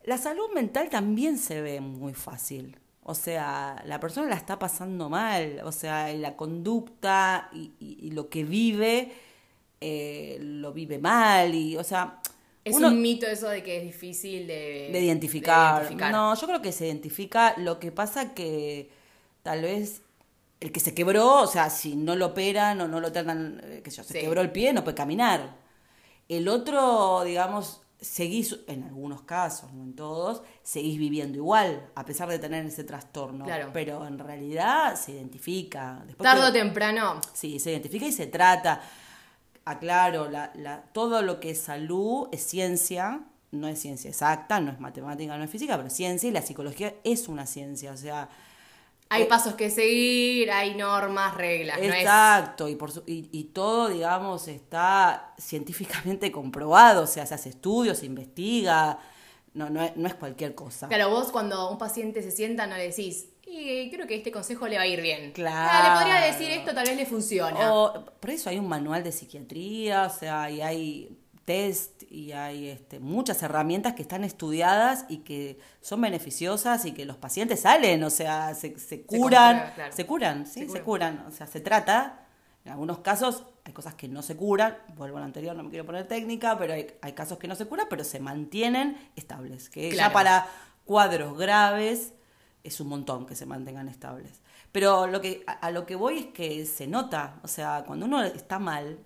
La salud mental también se ve muy fácil. O sea, la persona la está pasando mal, o sea, la conducta y, y- y lo que vive, eh, lo vive mal, y, o sea... Es uno- un mito eso de que es difícil de, de identificar. de identificar. No, yo creo que se identifica. Lo que pasa que tal vez el que se quebró, o sea, si no lo operan o no lo tratan, eh, qué sé yo, se Sí. quebró el pie, no puede caminar. El otro, digamos, seguís, en algunos casos, no en todos, seguís viviendo igual, a pesar de tener ese trastorno. Claro. Pero en realidad se identifica. Después Tarde que- o temprano. Sí, se identifica y se trata. Aclaro, la, la, todo lo que es salud es ciencia, no es ciencia exacta, no es matemática, no es física, pero es ciencia y la psicología es una ciencia. O sea, Hay Eh, pasos que seguir, hay normas, reglas. no es- exacto, y, por su- y, y todo, digamos, está científicamente comprobado, o sea, se hace estudios, se investiga, no, no, es, no es cualquier cosa. Claro, vos cuando un paciente se sienta no le decís, y creo que este consejo le va a ir bien. Claro. Ah, le podría decir esto, tal vez le funciona. O, por eso hay un manual de psiquiatría, o sea, y hay test y hay este, muchas herramientas que están estudiadas y que son beneficiosas y que los pacientes salen, o sea, se, se curan, comprueba, claro. se curan, sí, Se se, curan. o sea, se trata. En algunos casos hay cosas que no se curan, vuelvo al anterior, no me quiero poner técnica, pero hay, hay casos que no se curan, pero se mantienen estables, que ya Claro. para cuadros graves es un montón que se mantengan estables. Pero lo que, a, a lo que voy es que se nota, o sea, cuando uno está mal,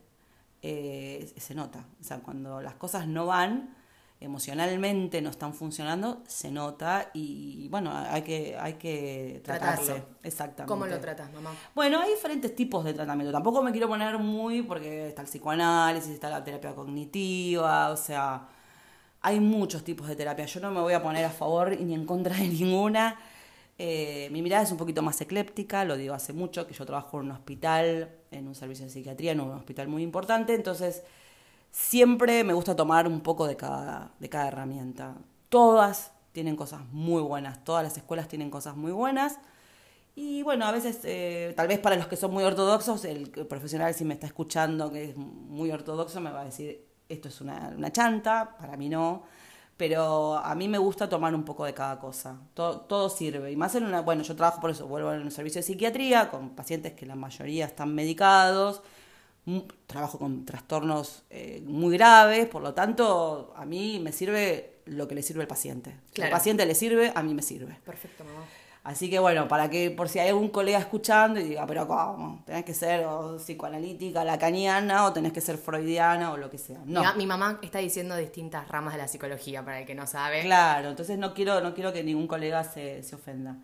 eh, se nota. O sea, cuando las cosas no van, emocionalmente no están funcionando, se nota y bueno, hay que, hay que tratarse. Tratarlo. Exactamente. ¿Cómo lo tratas, mamá? Bueno, hay diferentes tipos de tratamiento. Tampoco me quiero poner muy porque está el psicoanálisis, está la terapia cognitiva, o sea, hay muchos tipos de terapia. Yo no me voy a poner a favor ni en contra de ninguna. Eh, mi mirada es un poquito más ecléptica, lo digo hace mucho, que yo trabajo en un hospital, en un servicio de psiquiatría, en un hospital muy importante, entonces siempre me gusta tomar un poco de cada, de cada herramienta. Todas tienen cosas muy buenas, todas las escuelas tienen cosas muy buenas. Y bueno, a veces, eh, tal vez para los que son muy ortodoxos, el profesional si me está escuchando que es muy ortodoxo me va a decir, esto es una, una chanta, para mí no. Pero a mí me gusta tomar un poco de cada cosa. Todo, todo sirve. Y más en una, bueno, yo trabajo por eso, vuelvo en un servicio de psiquiatría con pacientes que la mayoría están medicados, trabajo con trastornos eh, muy graves, por lo tanto, a mí me sirve lo que le sirve al paciente. Si al paciente le sirve, a mí me sirve. Perfecto, mamá. Así que bueno, para que por si hay algún colega escuchando y diga, pero ¿cómo? Tenés que ser psicoanalítica, lacaniana o tenés que ser freudiana o lo que sea. No. Mi, mamá está diciendo distintas ramas de la psicología, para el que no sabe. Claro, entonces no quiero, no quiero que ningún colega se, se ofenda.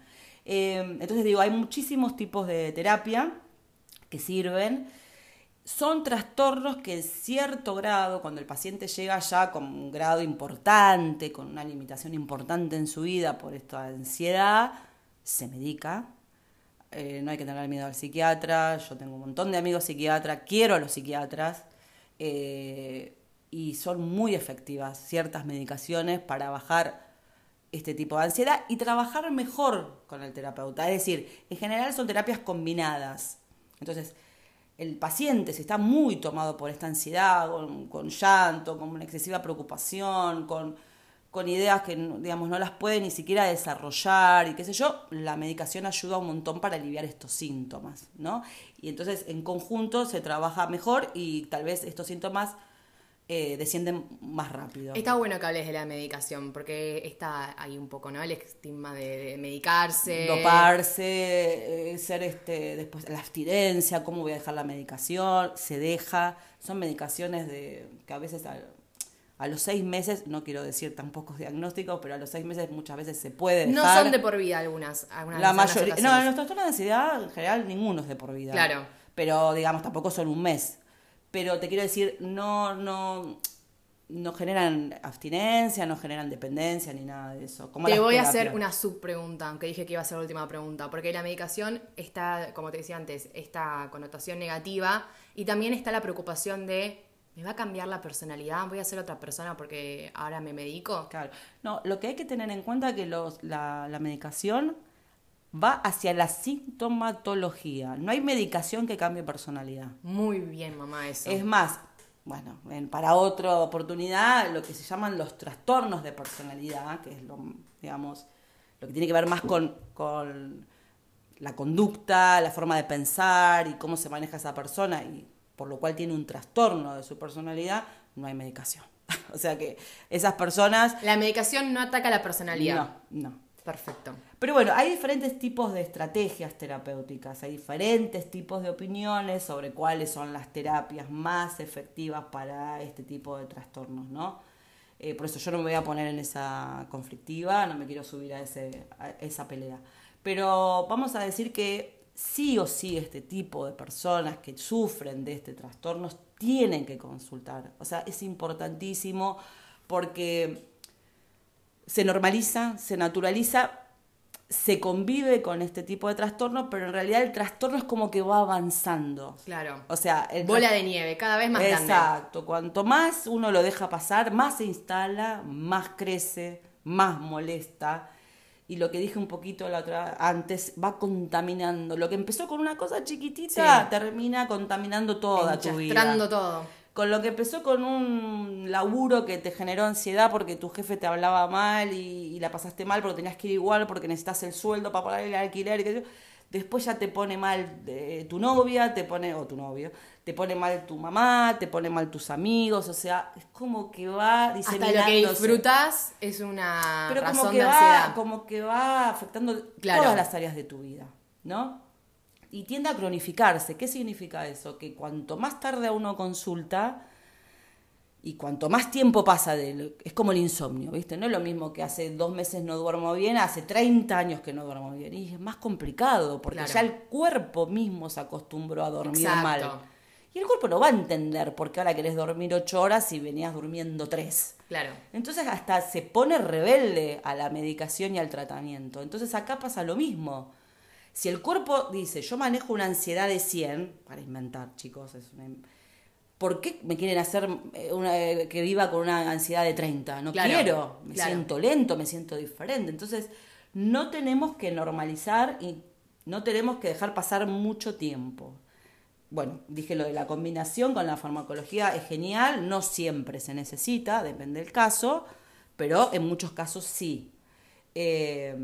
Eh, entonces digo, hay muchísimos tipos de terapia que sirven. Son trastornos que en cierto grado, cuando el paciente llega ya con un grado importante, con una limitación importante en su vida por esta ansiedad, se medica. Eh, no hay que tener miedo al psiquiatra. Yo tengo un montón de amigos psiquiatras, quiero a los psiquiatras. Eh, y son muy efectivas ciertas medicaciones para bajar este tipo de ansiedad y trabajar mejor con el terapeuta. Es decir, en general son terapias combinadas. Entonces, el paciente, si está muy tomado por esta ansiedad, con, con llanto, con una excesiva preocupación, con con ideas que digamos no las puede ni siquiera desarrollar y qué sé yo, la medicación ayuda un montón para aliviar estos síntomas, ¿no? Y entonces en conjunto se trabaja mejor y tal vez estos síntomas eh, descienden más rápido. Está bueno que hables de la medicación, porque está ahí un poco, ¿no? El estigma de, medicarse. Doparse, eh, ser este, después la abstinencia, cómo voy a dejar la medicación, se deja. Son medicaciones de que a veces a los seis meses, no quiero decir tampoco diagnóstico, pero a los seis meses muchas veces se puede dejar. No son de por vida algunas. algunas la mayoría. No, en los trastornos de ansiedad en general ninguno es de por vida. Claro. Pero digamos, tampoco son un mes. Pero te quiero decir, no, no, no generan abstinencia, no generan dependencia ni nada de eso. te voy a hacer una subpregunta, aunque dije que iba a ser la última pregunta, porque la medicación está, como te decía antes, esta connotación negativa y también está la preocupación de ¿Me va a cambiar la personalidad? ¿Voy a ser otra persona porque ahora me medico? Claro. No, lo que hay que tener en cuenta es que los, la, la medicación va hacia la sintomatología. No hay medicación que cambie personalidad. Muy bien, mamá, eso. Es más, bueno, para otra oportunidad, lo que se llaman los trastornos de personalidad, que es lo, digamos, lo que tiene que ver más con, con la conducta, la forma de pensar y cómo se maneja esa persona y por lo cual tiene un trastorno de su personalidad, no hay medicación. o sea que esas personas... La medicación no ataca la personalidad. No, no. Perfecto. Pero bueno, hay diferentes tipos de estrategias terapéuticas, hay diferentes tipos de opiniones sobre cuáles son las terapias más efectivas para este tipo de trastornos, ¿no? Eh, por eso yo no me voy a poner en esa conflictiva, no me quiero subir a, ese, a esa pelea. Pero vamos a decir que sí o sí este tipo de personas que sufren de este trastorno tienen que consultar. O sea, es importantísimo porque se normaliza, se naturaliza, se convive con este tipo de trastorno, pero en realidad el trastorno es como que va avanzando. Claro. O sea, el bola de nieve, cada vez más grande. Exacto. Cuanto más uno lo deja pasar, más se instala, más crece, más molesta y lo que dije un poquito la otra antes va contaminando. Lo que empezó con una cosa chiquitita termina contaminando toda tu vida. todo. Con lo que empezó con un laburo que te generó ansiedad porque tu jefe te hablaba mal y, la pasaste mal porque tenías que ir igual porque necesitas el sueldo para pagar el alquiler y que después ya te pone mal eh, tu novia, te pone, o tu novio, te pone mal tu mamá, te pone mal tus amigos, o sea, es como que va diseminándose. Hasta lo que disfrutas es una Pero razón como que va, como que va afectando todas las áreas de tu vida, ¿no? Y tiende a cronificarse. ¿Qué significa eso? Que cuanto más tarde uno consulta, y cuanto más tiempo pasa, de, es como el insomnio, ¿viste? No es lo mismo que hace dos meses no duermo bien, hace 30 años que no duermo bien. Y es más complicado, porque ya el cuerpo mismo se acostumbró a dormir mal. Y el cuerpo no va a entender por qué ahora querés dormir ocho horas y venías durmiendo tres. Claro. Entonces hasta se pone rebelde a la medicación y al tratamiento. Entonces acá pasa lo mismo. Si el cuerpo dice, yo manejo una ansiedad de 100, para inventar, chicos, es ¿por qué me quieren hacer eh, una, eh, que viva con una ansiedad de 30? No quiero, me siento lento, me siento diferente. Entonces, no tenemos que normalizar y no tenemos que dejar pasar mucho tiempo bueno, dije lo de la combinación con la farmacología es genial, no siempre se necesita, depende del caso, pero en muchos casos sí. Eh,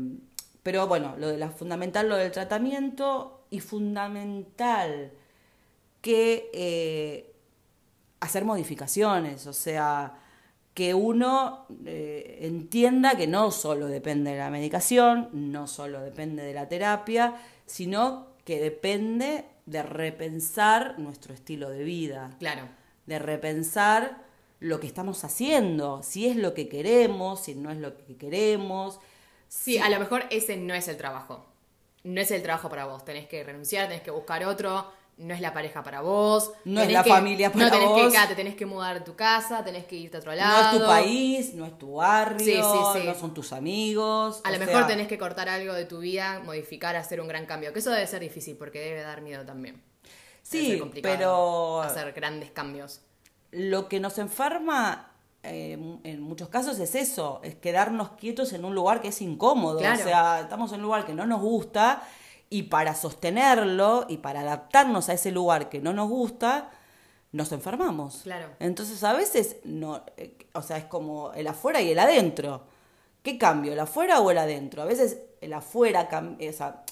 pero bueno, lo de la fundamental, lo del tratamiento y fundamental que eh, hacer modificaciones, o sea, que uno eh, entienda que no solo depende de la medicación, no solo depende de la terapia, sino que depende de repensar nuestro estilo de vida. Claro. De repensar lo que estamos haciendo, si es lo que queremos, si no es lo que queremos. Sí, a lo mejor ese no es el trabajo. No es el trabajo para vos. Tenés que renunciar, tenés que buscar otro no es la pareja para vos. No es la familia para no tenés vos. Que, te tenés que mudar de tu casa, tenés que irte a otro lado. No es tu país, no es tu barrio, no son tus amigos. A lo mejor tenés que cortar algo de tu vida, modificar, hacer un gran cambio. Que eso debe ser difícil porque debe dar miedo también. Sí, pero... Hacer grandes cambios. Lo que nos enferma eh, en muchos casos es eso, es quedarnos quietos en un lugar que es incómodo. O sea, estamos en un lugar que no nos gusta y para sostenerlo y para adaptarnos a ese lugar que no nos gusta, nos enfermamos. Claro. Entonces a veces no, eh, o sea, es como el afuera y el adentro. ¿Qué cambio, el afuera o el adentro? A veces el afuera, o sea,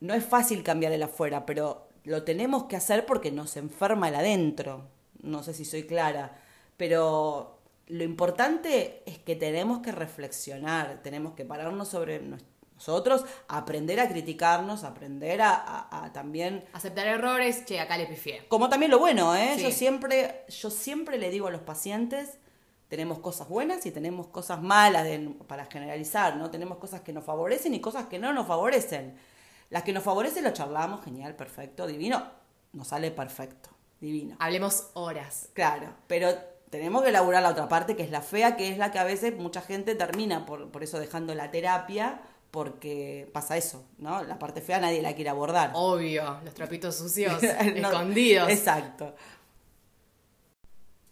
no es fácil cambiar el afuera, pero lo tenemos que hacer porque nos enferma el adentro. No sé si soy clara, pero lo importante es que tenemos que reflexionar, tenemos que pararnos sobre nuestro nosotros aprender a criticarnos, aprender a, también... Aceptar errores, che, acá le pifié. Como también lo bueno, ¿eh? Yo, siempre, yo siempre le digo a los pacientes, tenemos cosas buenas y tenemos cosas malas para generalizar, ¿no? Tenemos cosas que nos favorecen y cosas que no nos favorecen. Las que nos favorecen lo charlamos, genial, perfecto, divino, nos sale perfecto, divino. Hablemos horas. Claro, pero tenemos que elaborar la otra parte, que es la fea, que es la que a veces mucha gente termina por, por eso dejando la terapia porque pasa eso, ¿no? La parte fea nadie la quiere abordar. Obvio, los trapitos sucios, escondidos. Exacto.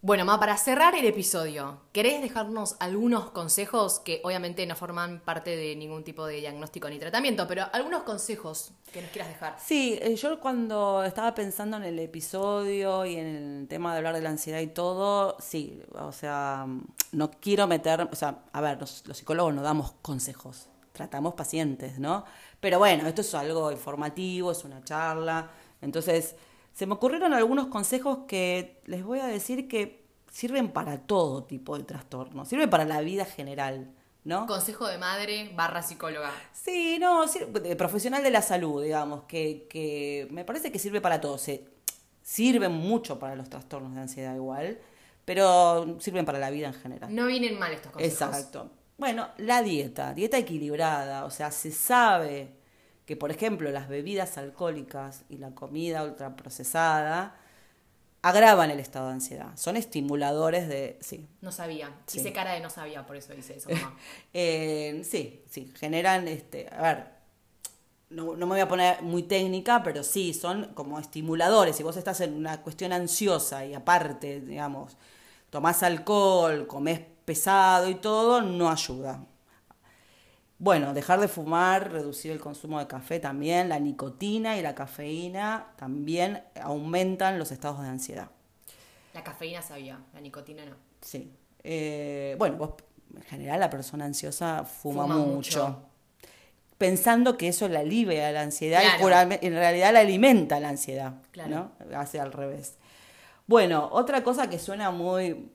Bueno, Ma, para cerrar el episodio, ¿querés dejarnos algunos consejos que obviamente no forman parte de ningún tipo de diagnóstico ni tratamiento, pero algunos consejos que nos quieras dejar? Sí, eh, yo cuando estaba pensando en el episodio y en el tema de hablar de la ansiedad y todo, sí, o sea, no quiero meter, o sea, a ver, los psicólogos no damos consejos, tratamos pacientes, ¿no? Pero bueno, esto es algo informativo, es una charla. Entonces, se me ocurrieron algunos consejos que les voy a decir que sirven para todo tipo de trastorno, sirven para la vida general, ¿no? Consejo de madre barra psicóloga. Sí, no, profesional de la salud, digamos, que, que me parece que sirve para todo. Se, sirven mucho para los trastornos de ansiedad igual, pero sirven para la vida en general. No vienen mal estos consejos. Exacto. Bueno, la dieta, dieta equilibrada, o sea, se sabe que, por ejemplo, las bebidas alcohólicas y la comida ultraprocesada agravan el estado de ansiedad, son estimuladores de... Sí. No sabía, sí. hice cara de no sabía, por eso dice eso. Mamá. eh, sí, sí, generan, este, a ver, no, no, me voy a poner muy técnica, pero sí, son como estimuladores. Si vos estás en una cuestión ansiosa y aparte, digamos, tomás alcohol, comés pesado y todo, no ayuda. Bueno, dejar de fumar, reducir el consumo de café también, la nicotina y la cafeína también aumentan los estados de ansiedad. La cafeína sabía, la nicotina no. Sí. Eh, bueno, vos, en general la persona ansiosa fuma, mucho, Pensando que eso le alivia la ansiedad y en realidad la alimenta la ansiedad. Claro. ¿no? Hace al revés. Bueno, otra cosa que suena muy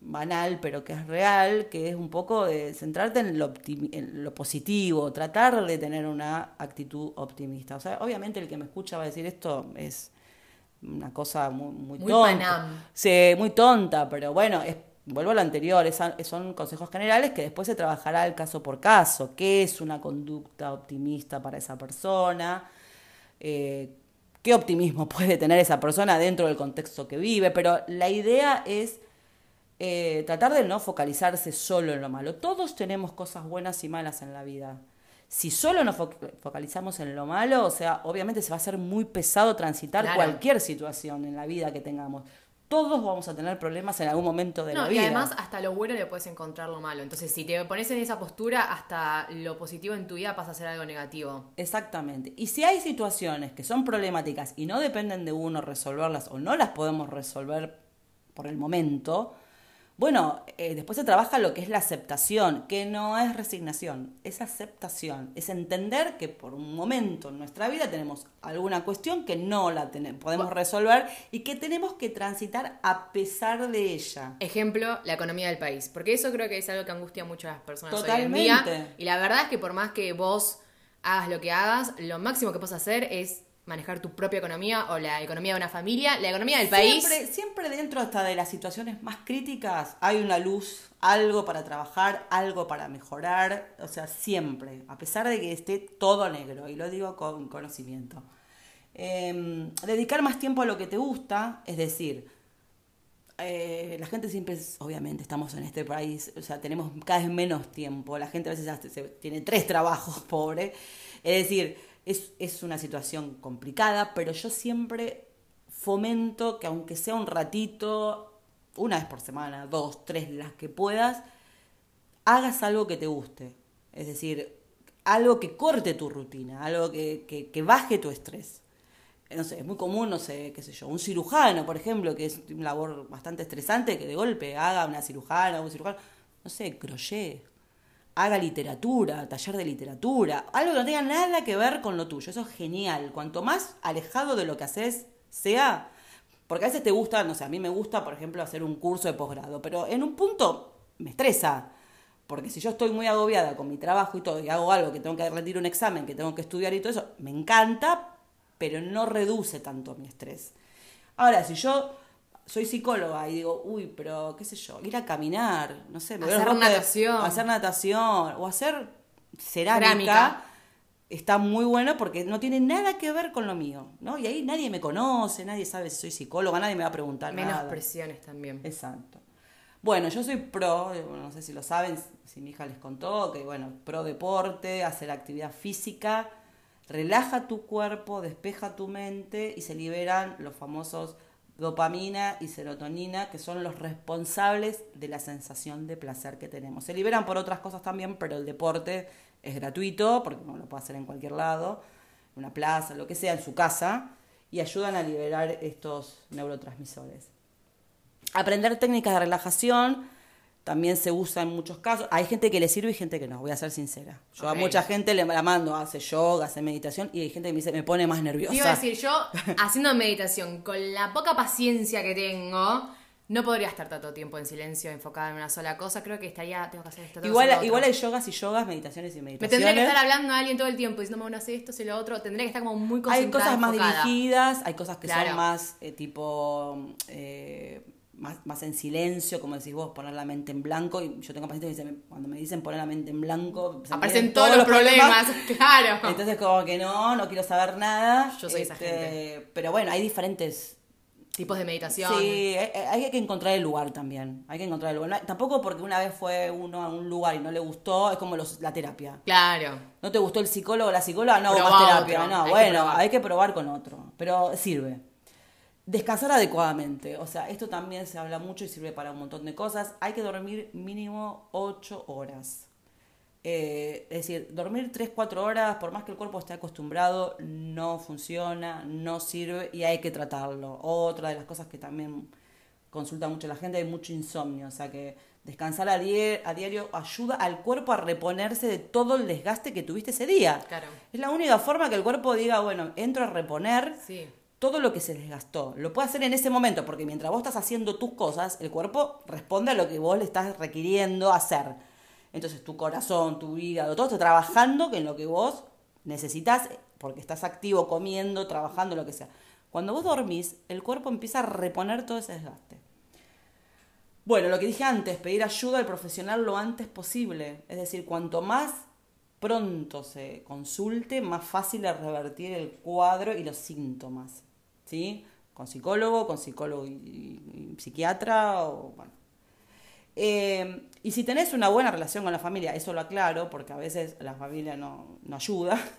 banal, pero que es real, que es un poco de centrarte en lo, en lo positivo, tratar de tener una actitud optimista. O sea, obviamente el que me escucha va a decir esto es una cosa muy, muy, tonta. Sí, muy tonta, pero bueno, es, vuelvo a lo anterior, son consejos generales que después se trabajará el caso por caso. ¿Qué es una conducta optimista para esa persona? Eh, ¿Qué optimismo puede tener esa persona dentro del contexto que vive? Pero la idea es eh, tratar de no focalizarse solo en lo malo. Todos tenemos cosas buenas y malas en la vida. Si solo nos focalizamos en lo malo, o sea, obviamente se va a hacer muy pesado transitar cualquier situación en la vida que tengamos. Todos vamos a tener problemas en algún momento de la vida. Y además, hasta lo bueno le puedes encontrar lo malo. Entonces, si te pones en esa postura, hasta lo positivo en tu vida pasa a ser algo negativo. Exactamente. Y si hay situaciones que son problemáticas y no dependen de uno resolverlas o no las podemos resolver por el momento, Bueno, eh, después se trabaja lo que es la aceptación, que no es resignación, es aceptación, es entender que por un momento en nuestra vida tenemos alguna cuestión que no la tenemos, podemos resolver y que tenemos que transitar a pesar de ella. Ejemplo, la economía del país, porque eso creo que es algo que angustia mucho a las personas Totalmente. hoy en día. Y la verdad es que por más que vos hagas lo que hagas, lo máximo que puedes hacer es manejar tu propia economía o la economía de una familia, la economía del país. Siempre, siempre dentro hasta de las situaciones más críticas hay una luz, algo para trabajar, algo para mejorar, o sea, siempre, a pesar de que esté todo negro, y lo digo con conocimiento. Em, dedicar más tiempo a lo que te gusta, es decir, eh, la gente siempre, es- obviamente, estamos en este país, o sea, tenemos cada vez menos tiempo, la gente a veces se- tiene tres trabajos, pobre, es decir, es, es una situación complicada, pero yo siempre fomento que aunque sea un ratito, una vez por semana, dos, tres, las que puedas, hagas algo que te guste, es decir, algo que corte tu rutina, algo que, que, baje tu estrés. No sé, es muy común, no sé, qué sé yo, un cirujano, por ejemplo, que es una labor bastante estresante, que de golpe haga una cirujana un cirujano, no sé, crochet, haga literatura, taller de literatura, algo que no tenga nada que ver con lo tuyo, eso es genial, cuanto más alejado de lo que haces sea, porque a veces te gusta, no sé, a mí me gusta, por ejemplo, hacer un curso de posgrado, pero en un punto me estresa, porque si yo estoy muy agobiada con mi trabajo y todo, y hago algo que tengo que rendir un examen, que tengo que estudiar y todo eso, me encanta, pero no reduce tanto mi estrés. Ahora, si yo soy psicóloga y digo, uy, pero qué sé yo, ir a caminar, no sé, me Hacer ropa natación. hacer natación o hacer cerámica, Cerámica. está muy bueno porque no tiene nada que ver con lo mío, ¿no? Y ahí nadie me conoce, nadie sabe si soy psicóloga, nadie me va a preguntar Menos nada. presiones también. Exacto. Bueno, yo soy pro, no sé si lo saben, si mi hija les contó, que bueno, pro deporte, hacer actividad física, relaja tu cuerpo, despeja tu mente y se liberan los famosos dopamina y serotonina, que son los responsables de la sensación de placer que tenemos. Se liberan por otras cosas también, pero el deporte es gratuito, porque uno lo puede hacer en cualquier lado, en una plaza, lo que sea, en su casa, y ayudan a liberar estos neurotransmisores. Aprender técnicas de relajación también se usa en muchos casos. Hay gente que le sirve y gente que no, voy a ser sincera. Yo Ok. a mucha gente le la mando, hace yoga, hace meditación y hay gente que me dice, me pone más nerviosa. Iba a decir, yo haciendo meditación, con la poca paciencia que tengo, no podría estar tanto tiempo en silencio, enfocada en una sola cosa. Creo que estaría, tengo que hacer esto. hacer igual, igual hay yogas y yogas, meditaciones y Me meditaciones. tendría que estar hablando a alguien todo el tiempo diciéndome, bueno, hace esto, hace lo otro. Tendría que estar como muy Hay concentrada, cosas más enfocada. dirigidas, hay cosas que Claro. son más eh, tipo eh, más, más en silencio, como decís vos, poner la mente en blanco. Y yo tengo pacientes que dicen, cuando me dicen poner la mente en blanco, se Aparecen todos los problemas, claro. Entonces como que no, no quiero saber nada. Este, Yo soy esa gente. Pero bueno, hay diferentes Tipos de meditación. Sí, hay, hay que encontrar el lugar también. Hay que encontrar el lugar. No tampoco porque una vez fue uno a un lugar y no le gustó, es como los, la terapia. Claro. ¿No te gustó el psicólogo o la psicóloga? No, hago Probá más terapia. otro. No, Hay bueno, hay que probar con otro. Pero sirve. Descansar adecuadamente. O sea, esto también se habla mucho y sirve para un montón de cosas. Hay que dormir mínimo 8 horas. Eh, es decir, dormir 3, 4 horas, por más que el cuerpo esté acostumbrado, no funciona, no sirve y hay que tratarlo. Otra de las cosas que también consulta mucho la gente, hay mucho insomnio, o sea que descansar a, a diario ayuda al cuerpo a reponerse de todo el desgaste que tuviste ese día. Claro. Es la única forma que el cuerpo diga, bueno, entro a reponer Sí. Todo lo que se desgastó. Lo puede hacer en ese momento, porque mientras vos estás haciendo tus cosas, el cuerpo responde a lo que vos le estás requiriendo hacer. Entonces tu corazón, tu hígado, todo está trabajando en lo que vos necesitas, porque estás activo, comiendo, trabajando, lo que sea. Cuando vos dormís, el cuerpo empieza a reponer todo ese desgaste. Bueno, lo que dije antes, pedir ayuda al profesional lo antes posible. Es decir, cuanto más pronto se consulte, más fácil es revertir el cuadro y los síntomas. ¿Sí? Con psicólogo, con psicólogo y, y- y psiquiatra, o bueno. Eh, y si tenés una buena relación con la familia, eso lo aclaro, porque a veces la familia no, no ayuda.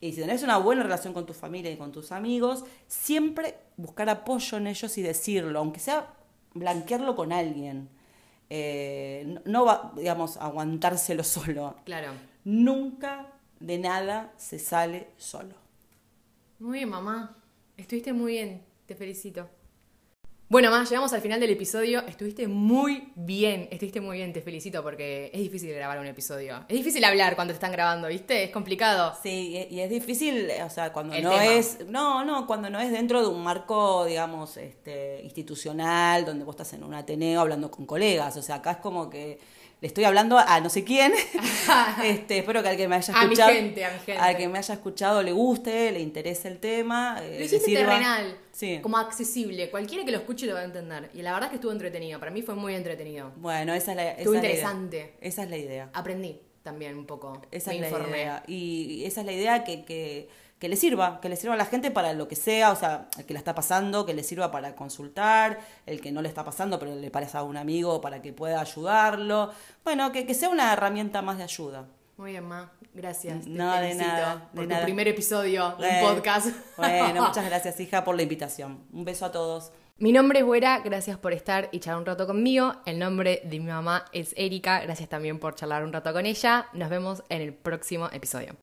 Y si tenés una buena relación con tu familia y con tus amigos, siempre buscar apoyo en ellos y decirlo, aunque sea blanquearlo con alguien. Eh, no- no va, digamos, aguantárselo solo. Claro. Nunca de nada se sale solo. Muy bien, mamá. Estuviste muy bien. Te felicito. Bueno, más, llegamos al final del episodio. Estuviste muy bien, estuviste muy bien, te felicito porque es difícil grabar un episodio. Es difícil hablar cuando te están grabando, ¿viste? Es complicado. Sí, y es difícil, o sea, cuando El no tema. es, no, no, cuando no es dentro de un marco, digamos, este, institucional, donde vos estás en un ateneo hablando con colegas, o sea, acá es como que le estoy hablando a no sé quién, este, espero que al que me haya A mi escuchado, gente, a mi gente. al que me haya escuchado le guste, le interese el tema, eh, Lo hiciste terrenal, Sí. como accesible. Cualquiera que lo escuche lo va a entender. Y la verdad es que estuvo entretenido. Para mí fue muy entretenido. Bueno, esa es la, esa Estuvo es la idea. interesante. Esa es la idea. Aprendí también un poco. Esa Me es la informé. idea. Y esa es la idea que, que, que le sirva, que le sirva a la gente para lo que sea, o sea, el que la está pasando, que le sirva para consultar, el que no le está pasando, pero le parece a un amigo para que pueda ayudarlo. Bueno, que, que sea una herramienta más de ayuda. Muy bien, Ma. Gracias. Te No, de nada, de por tu nada. primer episodio de un Bueno, podcast. Bueno, muchas gracias, hija, por la invitación. Un beso a todos. Mi nombre es Güera, gracias por estar y charlar un rato conmigo. El nombre de mi mamá es Erika, gracias también por charlar un rato con ella. Nos vemos en el próximo episodio.